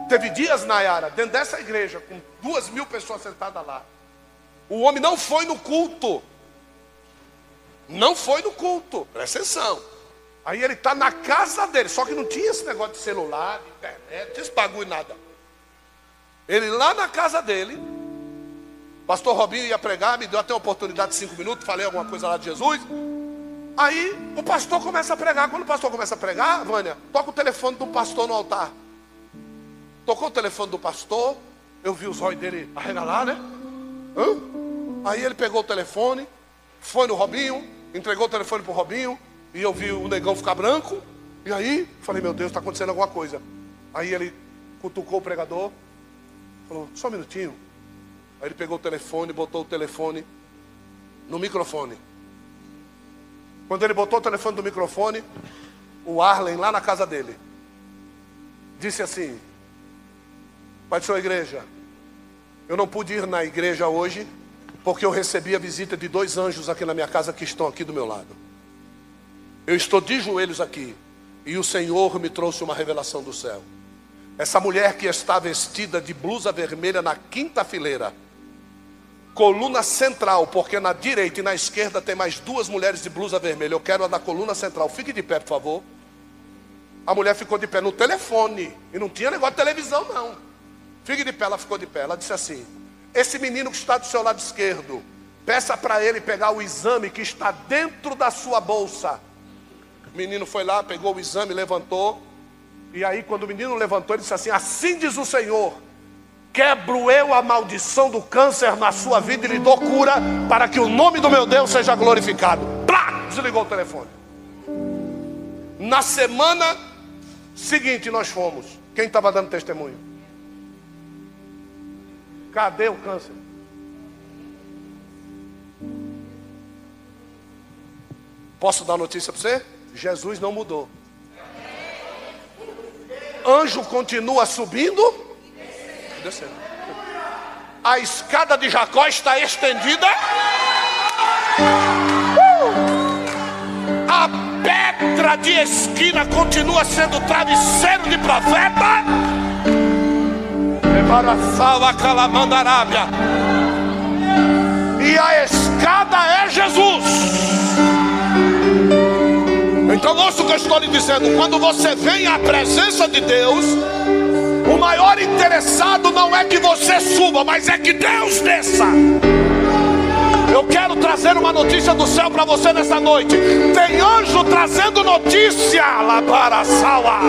Teve dias, Nayara, dentro dessa igreja, com duas mil pessoas sentadas lá. O homem não foi no culto. Não foi no culto, presta atenção. Aí ele está na casa dele, só que não tinha esse negócio de celular, de internet, não tinha esse bagulho nada. Ele lá na casa dele, pastor Robinho ia pregar, me deu até uma oportunidade de cinco minutos, falei alguma coisa lá de Jesus. Aí o pastor começa a pregar. Quando o pastor começa a pregar, Vânia, toca o telefone do pastor no altar. Tocou o telefone do pastor, eu vi os olhos dele arregalar, né? Hã? Aí ele pegou o telefone, foi no Robinho, entregou o telefone para o Robinho, e eu vi o negão ficar branco. E aí, falei, meu Deus, está acontecendo alguma coisa. Aí ele cutucou o pregador, falou, só um minutinho. Aí ele pegou o telefone, botou o telefone no microfone. Quando ele botou o telefone do microfone, o Arlen, lá na casa dele, disse assim: Pai de sua igreja, eu não pude ir na igreja hoje, porque eu recebi a visita de dois anjos aqui na minha casa que estão aqui do meu lado. Eu estou de joelhos aqui e o Senhor me trouxe uma revelação do céu. Essa mulher que está vestida de blusa vermelha na quinta fileira, coluna central, porque na direita e na esquerda tem mais duas mulheres de blusa vermelha. Eu quero a da coluna central. Fique de pé, por favor. A mulher ficou de pé no telefone e não tinha negócio de televisão, não. Fique de pé, ela ficou de pé. Ela disse assim: esse menino que está do seu lado esquerdo, peça para ele pegar o exame que está dentro da sua bolsa. O menino foi lá, pegou o exame, levantou. E aí, quando o menino levantou, ele disse assim: Assim diz o Senhor: Quebro eu a maldição do câncer na sua vida e lhe dou cura, para que o nome do meu Deus seja glorificado. Plá! Desligou o telefone. Na semana seguinte, nós fomos. Quem estava dando testemunho? Cadê o câncer? Posso dar notícia para você? Jesus não mudou. Anjo continua subindo, descendo. A escada de Jacó está estendida. A pedra de esquina continua sendo travesseiro de profeta. E a escada é Jesus. Então, ouça o que eu estou lhe dizendo: quando você vem à presença de Deus, o maior interessado não é que você suba, mas é que Deus desça. Eu quero trazer uma notícia do céu para você nessa noite. Tem anjo trazendo notícia lá para a sala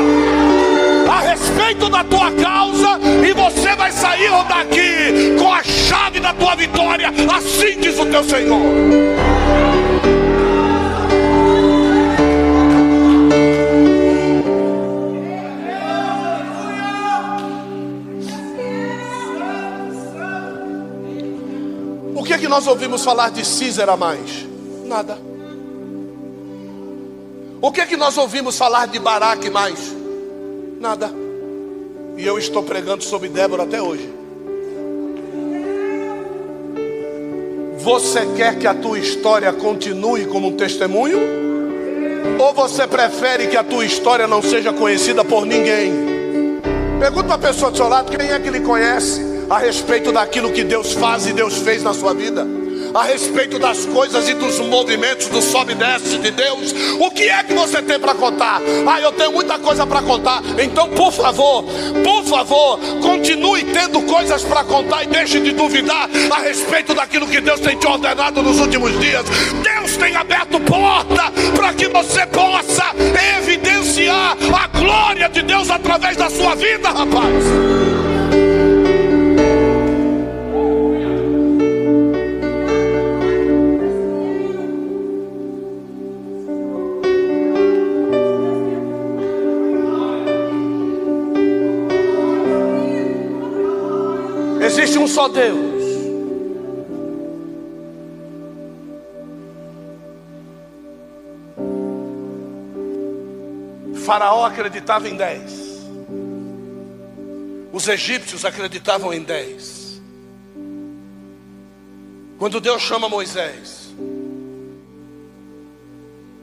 a respeito da tua causa e você vai sair daqui com a chave da tua vitória. Assim diz o teu Senhor. O que é que nós ouvimos falar de Císera mais? Nada. O que é que nós ouvimos falar de Baraque mais? Nada. E eu estou pregando sobre Débora até hoje. Você quer que a tua história continue como um testemunho? Ou você prefere que a tua história não seja conhecida por ninguém? Pergunta para a pessoa do seu lado quem é que lhe conhece a respeito daquilo que Deus faz e Deus fez na sua vida, a respeito das coisas e dos movimentos do sobe e desce de Deus. O que é que você tem para contar? Ah, eu tenho muita coisa para contar. Então, por favor, por favor, continue tendo coisas para contar e deixe de duvidar a respeito daquilo que Deus tem te ordenado nos últimos dias. Deus tem aberto porta para que você possa evidenciar a glória de Deus através da sua vida, rapaz. Existe um só Deus. Faraó acreditava em dez. Os egípcios acreditavam em dez. Quando Deus chama Moisés,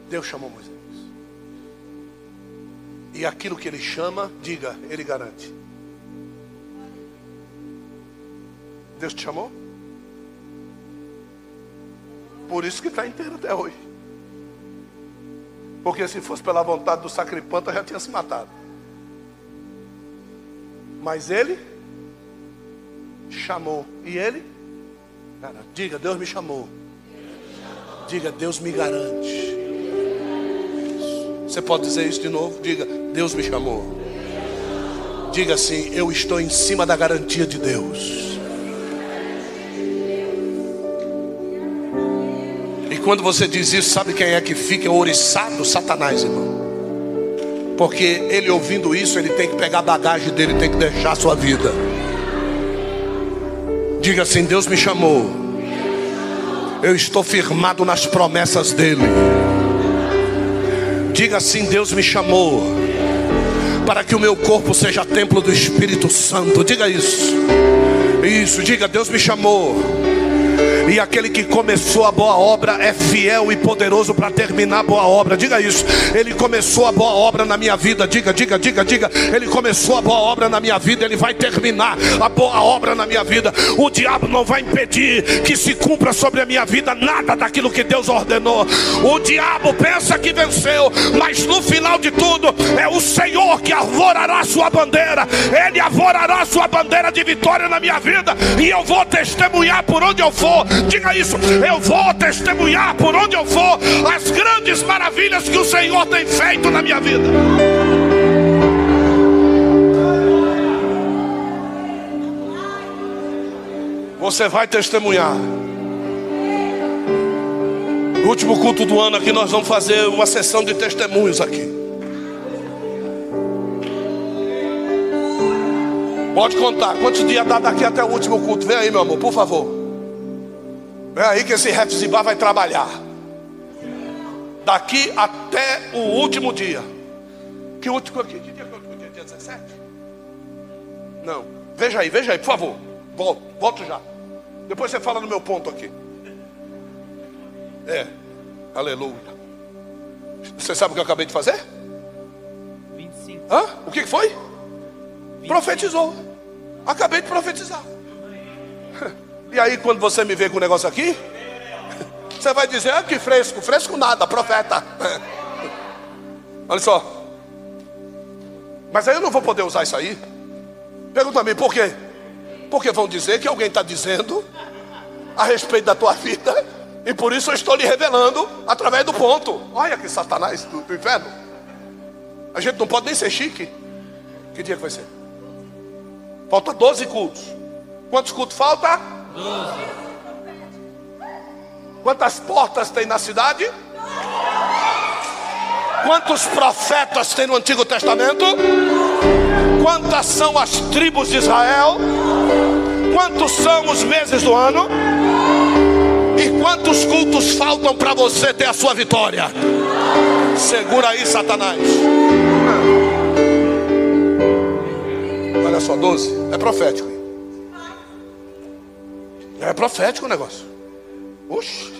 Deus chamou Moisés. E aquilo que ele chama, diga, ele garante. Deus te chamou? Por isso que está inteiro até hoje. Porque se fosse pela vontade do sacripanta, já tinha se matado. Mas ele chamou. E ele? diga, Deus me chamou. Diga, Deus me garante. Você pode dizer isso de novo? Diga, Deus me chamou. Diga assim: Eu estou em cima da garantia de Deus. Quando você diz isso, sabe quem é que fica ouriçado? Satanás, irmão. Porque ele ouvindo isso, ele tem que pegar a bagagem dele, tem que deixar a sua vida. Diga assim: Deus me chamou. Eu estou firmado nas promessas dele. Diga assim: Deus me chamou para que o meu corpo seja templo do Espírito Santo. Diga isso. Isso, diga: Deus me chamou e aquele que começou a boa obra é fiel e poderoso para terminar a boa obra. Diga isso. Ele começou a boa obra na minha vida. Diga, diga, diga, diga. Ele começou a boa obra na minha vida. Ele vai terminar a boa obra na minha vida. O diabo não vai impedir que se cumpra sobre a minha vida nada daquilo que Deus ordenou. O diabo pensa que venceu, mas no final de tudo é o Senhor que arvorará sua bandeira. Ele arvorará sua bandeira de vitória na minha vida. E eu vou testemunhar por onde eu for Diga isso, eu vou testemunhar por onde eu for as grandes maravilhas que o Senhor tem feito na minha vida. Você vai testemunhar. No último culto do ano aqui, nós vamos fazer uma sessão de testemunhos aqui. Pode contar. Quantos dias dá daqui até o último culto? Vem aí, meu amor, por favor. Vem aí que esse Refzibá vai trabalhar. Daqui até o último dia. Que último que dia que é o último dia? Dia 17? Não. Veja aí, veja aí, por favor. Volto, volto já. Depois você fala no meu ponto aqui. É. Aleluia. Você sabe o que eu acabei de fazer? 25. Hã? O que foi? Profetizou. Acabei de profetizar. E aí, quando você me vê com o negócio aqui, você vai dizer: ah, que fresco, fresco nada, profeta. Olha só. Mas aí eu não vou poder usar isso aí. Pergunta a mim, por quê? Porque vão dizer que alguém está dizendo a respeito da tua vida, e por isso eu estou lhe revelando através do ponto. Olha que satanás do, do inferno. A gente não pode nem ser chique. Que dia que vai ser? Falta 12 cultos. Quantos cultos falta? 12. Quantas portas tem na cidade? Quantos profetas tem no Antigo Testamento? Quantas são as tribos de Israel? Quantos são os meses do ano? E quantos cultos faltam para você ter a sua vitória? Segura aí, Satanás. Olha só, 12. É profético. É profético o negócio. Oxe.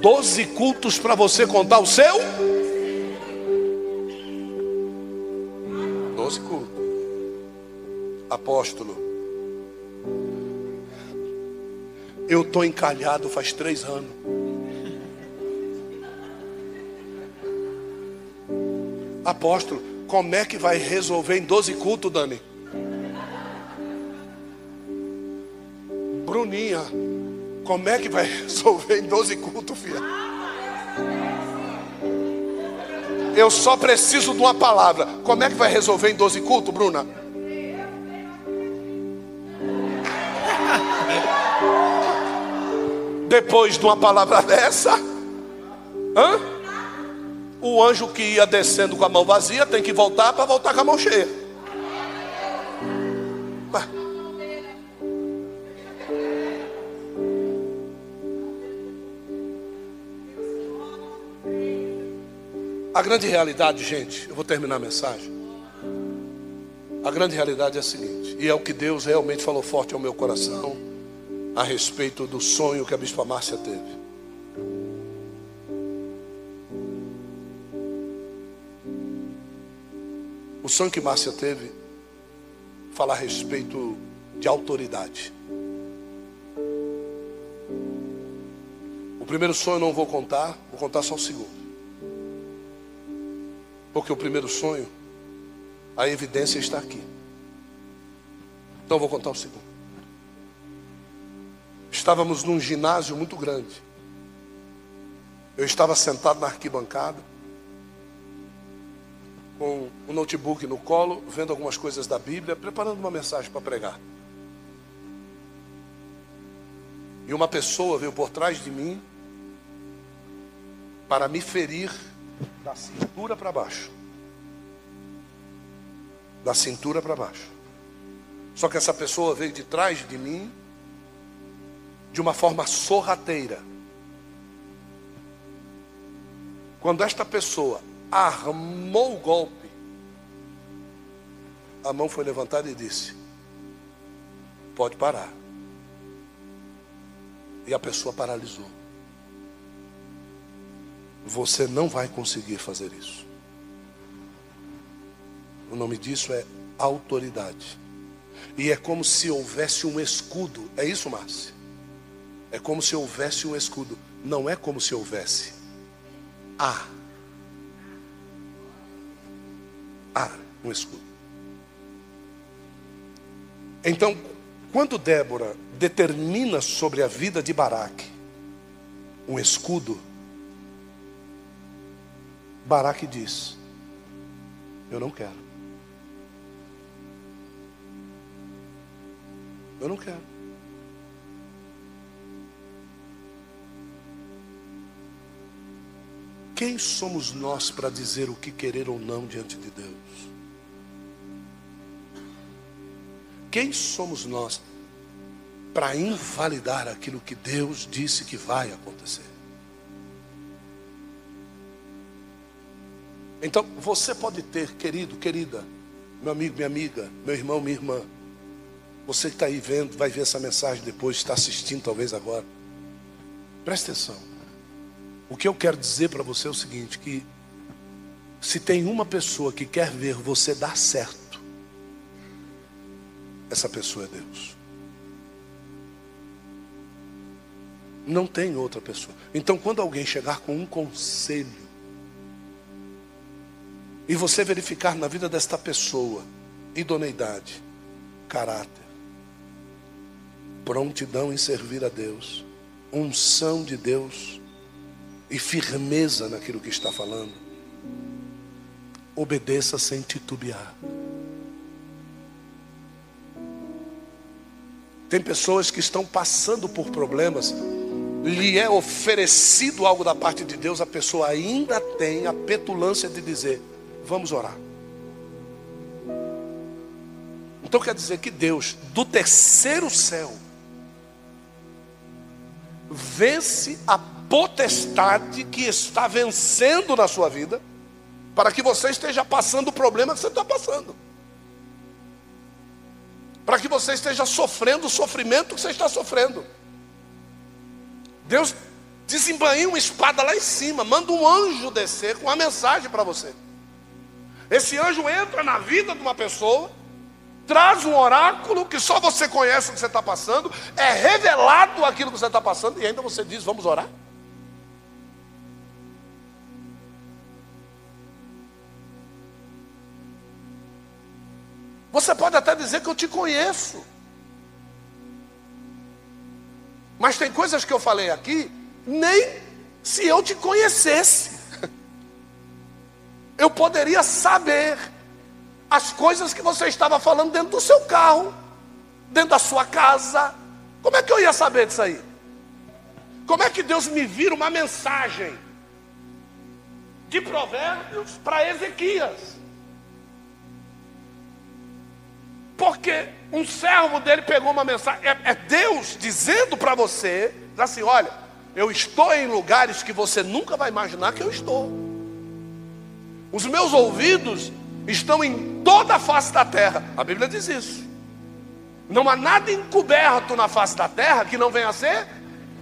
12 cultos para você contar o seu? 12 cultos. Apóstolo. Eu estou encalhado faz três anos. Apóstolo, como é que vai resolver em 12 cultos, Dani? Bruninha, como é que vai resolver em 12 cultos, filha? Eu só preciso de uma palavra. Como é que vai resolver em 12 cultos, Bruna? Depois de uma palavra dessa, hã? o anjo que ia descendo com a mão vazia tem que voltar para voltar com a mão cheia. A grande realidade, gente, eu vou terminar a mensagem. A grande realidade é a seguinte, e é o que Deus realmente falou forte ao meu coração a respeito do sonho que a Bispa Márcia teve. O sonho que Márcia teve fala a respeito de autoridade. O primeiro sonho eu não vou contar, vou contar só o segundo. Porque o primeiro sonho, a evidência está aqui. Então vou contar o segundo. Estávamos num ginásio muito grande. Eu estava sentado na arquibancada, com o um notebook no colo, vendo algumas coisas da Bíblia, preparando uma mensagem para pregar. E uma pessoa veio por trás de mim para me ferir da cintura para baixo. Da cintura para baixo. Só que essa pessoa veio de trás de mim de uma forma sorrateira. Quando esta pessoa armou o golpe, a mão foi levantada e disse: Pode parar. E a pessoa paralisou. Você não vai conseguir fazer isso. O nome disso é autoridade. E é como se houvesse um escudo. É isso, Márcia? É como se houvesse um escudo. Não é como se houvesse. Há. Há um escudo. Então, quando Débora determina sobre a vida de Baraque um escudo, Baraque diz: Eu não quero. Eu não quero. Quem somos nós para dizer o que querer ou não diante de Deus? quem somos nós para invalidar aquilo que Deus disse que vai acontecer? Então, você pode ter, querido, querida, meu amigo, minha amiga, meu irmão, minha irmã, você que está aí vendo, vai ver essa mensagem depois, está assistindo talvez agora. Presta atenção. O que eu quero dizer para você é o seguinte: que se tem uma pessoa que quer ver você dar certo, essa pessoa é Deus. Não tem outra pessoa. Então, quando alguém chegar com um conselho, e você verificar na vida desta pessoa idoneidade, caráter, prontidão em servir a Deus, unção de Deus e firmeza naquilo que está falando, obedeça sem titubear. Tem pessoas que estão passando por problemas, lhe é oferecido algo da parte de Deus, a pessoa ainda tem a petulância de dizer: Vamos orar. Então quer dizer que Deus, do terceiro céu, vence a potestade que está vencendo na sua vida, para que você esteja passando o problema que você está passando. Para que você esteja sofrendo o sofrimento que você está sofrendo. Deus desembainha uma espada lá em cima, manda um anjo descer com uma mensagem para você. Esse anjo entra na vida de uma pessoa, traz um oráculo que só você conhece o que você está passando, é revelado aquilo que você está passando, e ainda você diz: Vamos orar? Você pode até dizer que eu te conheço. Mas tem coisas que eu falei aqui, nem se eu te conhecesse eu poderia saber as coisas que você estava falando dentro do seu carro, dentro da sua casa. Como é que eu ia saber disso aí? Como é que Deus me vira uma mensagem de provérbios para Ezequias? Porque um servo dele pegou uma mensagem, é, é Deus dizendo para você, assim: olha, eu estou em lugares que você nunca vai imaginar que eu estou. Os meus ouvidos estão em toda a face da terra. A Bíblia diz isso. Não há nada encoberto na face da terra que não venha a ser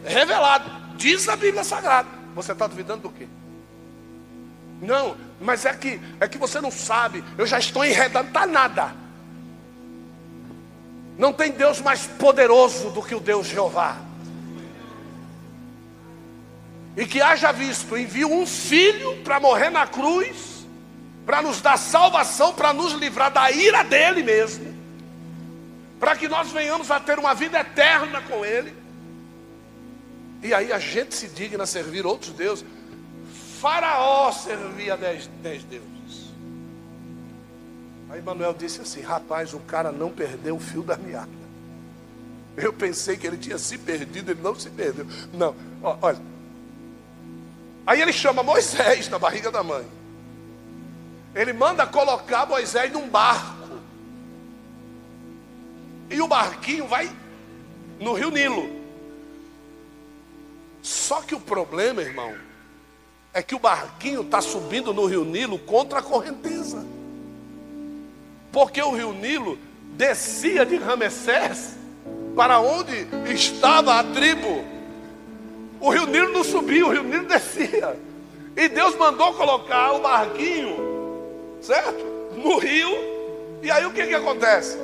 revelado. Diz a Bíblia Sagrada. Você está duvidando do quê? Não, mas é que é que você não sabe. Eu já estou enredando, tá nada. Não tem Deus mais poderoso do que o Deus Jeová. E que haja visto, envia um filho para morrer na cruz para nos dar salvação, para nos livrar da ira dele mesmo, para que nós venhamos a ter uma vida eterna com ele. E aí a gente se digna a servir outros deuses. Faraó servia dez, dez deuses. Aí Manuel disse assim: rapaz, o cara não perdeu o fio da meada. Eu pensei que ele tinha se perdido, ele não se perdeu. Não, olha. Aí ele chama Moisés na barriga da mãe. Ele manda colocar Moisés num barco. E o barquinho vai no rio Nilo. Só que o problema, irmão, é que o barquinho está subindo no rio Nilo contra a correnteza. Porque o rio Nilo descia de Ramessés para onde estava a tribo. O rio Nilo não subia, o rio Nilo descia. E Deus mandou colocar o barquinho certo? No rio. E aí o que que acontece?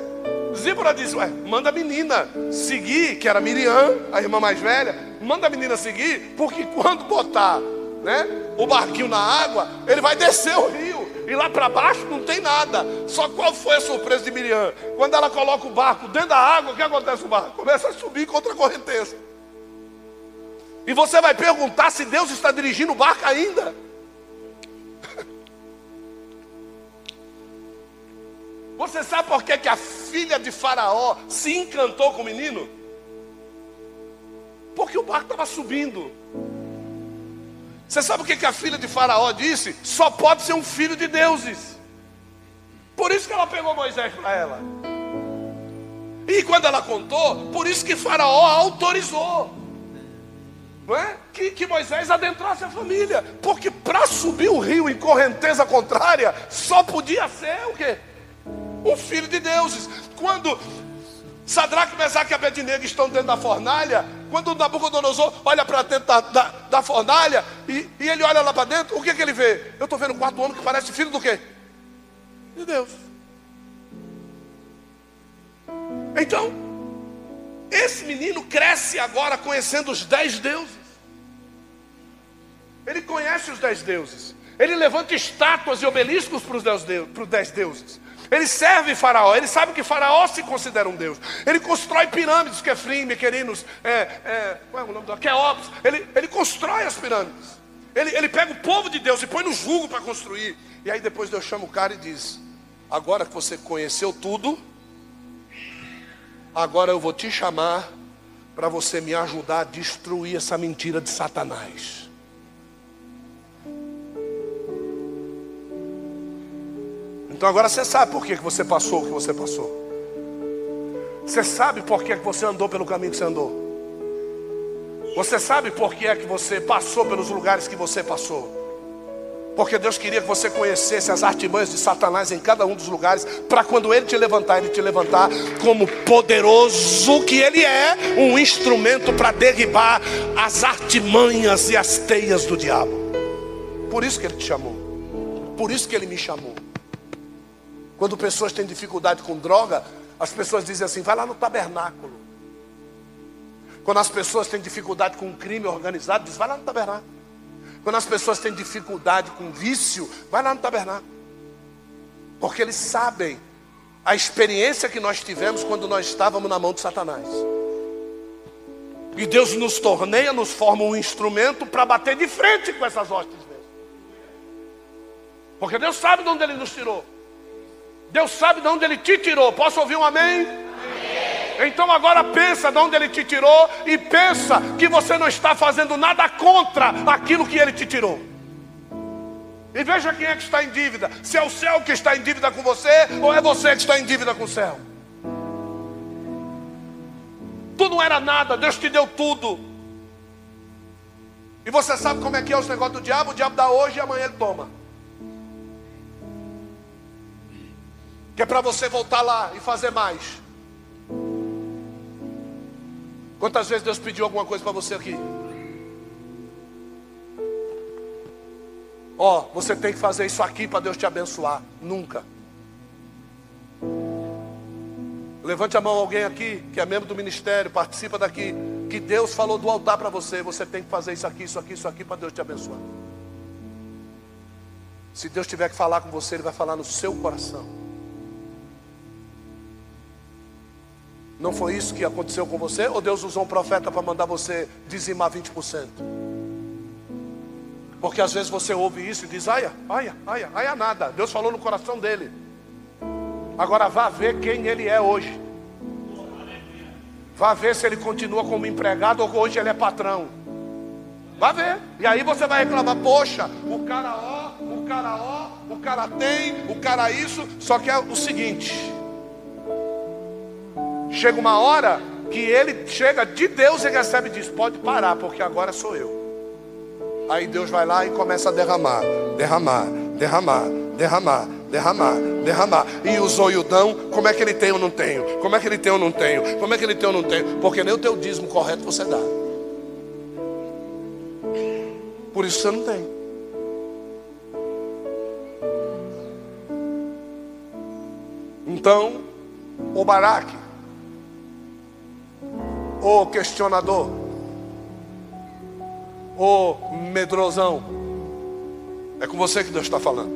Zípora disse: Ué, manda a menina seguir, que era Miriam, a irmã mais velha, manda a menina seguir, porque quando botar né, o barquinho na água, ele vai descer o rio. E lá para baixo não tem nada. Só qual foi a surpresa de Miriam? Quando ela coloca o barco dentro da água, o que acontece com o barco? Começa a subir contra a correnteza. E você vai perguntar se Deus está dirigindo o barco ainda. Você sabe por que, que a filha de Faraó se encantou com o menino? Porque o barco estava subindo. Você sabe o que, que a filha de Faraó disse? Só pode ser um filho de deuses. Por isso que ela pegou Moisés para ela. E quando ela contou, por isso que Faraó autorizou. Não é? que, que Moisés adentrasse a família. Porque para subir o rio em correnteza contrária, só podia ser o quê? Um filho de deuses. Quando Sadraque, Mesaque e Abednego estão dentro da fornalha, quando Nabucodonosor olha para dentro da, da, da fornalha e, e, ele olha lá para dentro, o que, que ele vê? Eu estou vendo quatro homens que parecem filho do quê? De Deus. Então, esse menino cresce agora conhecendo os dez deuses. Ele conhece os dez deuses. Ele levanta estátuas e obeliscos para os dez deuses. Ele serve Faraó, ele sabe que Faraó se considera um Deus. Ele constrói pirâmides, Kefrim, Mequerinos, é, é, qual é o nome do Queops. Ele, ele constrói as pirâmides. Ele, ele pega o povo de Deus e põe no jugo para construir. E aí depois Deus chama o cara e diz: Agora que você conheceu tudo, agora eu vou te chamar para você me ajudar a destruir essa mentira de Satanás. Então agora você sabe por que você passou o que você passou. Você sabe por que você andou pelo caminho que você andou. Você sabe por que é que você passou pelos lugares que você passou. Porque Deus queria que você conhecesse as artimanhas de Satanás em cada um dos lugares, para quando ele te levantar, ele te levantar como poderoso que ele é, um instrumento para derribar as artimanhas e as teias do diabo. Por isso que ele te chamou. Por isso que ele me chamou. Quando pessoas têm dificuldade com droga, as pessoas dizem assim: vai lá no tabernáculo. Quando as pessoas têm dificuldade com crime organizado, diz: vai lá no tabernáculo. Quando as pessoas têm dificuldade com vício, vai lá no tabernáculo. Porque eles sabem a experiência que nós tivemos quando nós estávamos na mão de Satanás. E Deus nos torneia, nos forma um instrumento para bater de frente com essas hostes mesmo. Porque Deus sabe de onde Ele nos tirou. Deus sabe de onde Ele te tirou. Posso ouvir um amém? Então agora pensa de onde Ele te tirou e pensa que você não está fazendo nada contra aquilo que Ele te tirou. E veja quem é que está em dívida: se é o céu que está em dívida com você, ou é você que está em dívida com o céu. Tu não era nada, Deus te deu tudo. E você sabe como é que é os negócios do diabo? O diabo dá hoje e amanhã ele toma. Que é para você voltar lá e fazer mais. Quantas vezes Deus pediu alguma coisa para você aqui? Ó, oh, você tem que fazer isso aqui para Deus te abençoar. Nunca. Levante a mão alguém aqui que é membro do ministério, participa daqui, que Deus falou do altar para você. Você tem que fazer isso aqui, isso aqui, isso aqui para Deus te abençoar. Se Deus tiver que falar com você, Ele vai falar no seu coração. Não foi isso que aconteceu com você? Ou Deus usou um profeta para mandar você dizimar 20%? Porque às vezes você ouve isso e diz: aia, aia, aia, aia nada. Deus falou no coração dele. Agora vá ver quem ele é hoje. Vá ver se ele continua como empregado ou hoje ele é patrão. Vá ver. E aí você vai reclamar: poxa, o cara ó, o cara ó, o cara tem, o cara isso. Só que é o seguinte. Chega uma hora que ele chega de Deus e recebe e diz: Pode parar, porque agora sou eu. Aí Deus vai lá e começa a derramar, derramar, derramar, derramar, derramar, derramar. E o zoiudão, como é que ele tem ou não tenho? Como é que ele tem ou não tenho? Como é que ele tem ou não tenho? Porque nem o teu dízimo correto você dá. Por isso você não tem. Então, o Baraque o questionador, o medrosão. É com você que Deus está falando.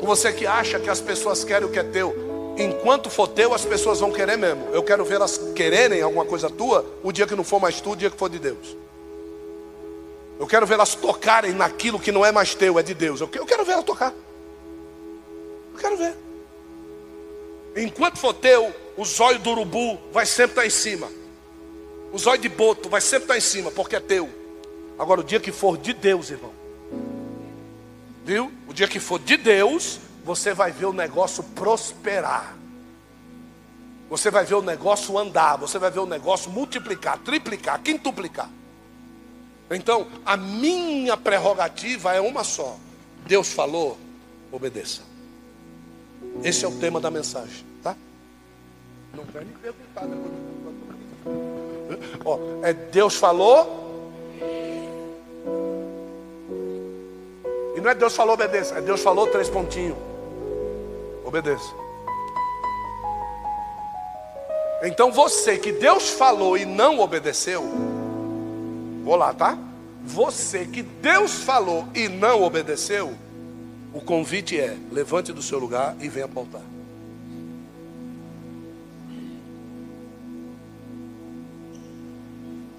Com você que acha que as pessoas querem o que é teu. Enquanto for teu, as pessoas vão querer mesmo. Eu quero ver elas quererem alguma coisa tua o dia que não for mais tu, o dia que for de Deus. Eu quero ver elas tocarem naquilo que não é mais teu, é de Deus. Eu quero ver elas tocar. Eu quero ver. Enquanto for teu, o zóio do urubu vai sempre estar em cima. O zóio de boto vai sempre estar em cima, porque é teu. Agora, o dia que for de Deus, irmão. Viu? O dia que for de Deus, você vai ver o negócio prosperar. Você vai ver o negócio andar, você vai ver o negócio multiplicar, triplicar, quintuplicar. Então, a minha prerrogativa é uma só. Deus falou, obedeça. Esse é o tema da mensagem, tá? Não vai me perguntar Ó, é Deus falou. E não é Deus falou, obedeça. É Deus falou, três pontinhos. Obedeça. Então você que Deus falou e não obedeceu, vou lá, tá? Você que Deus falou e não obedeceu, o convite é: levante do seu lugar e venha altar.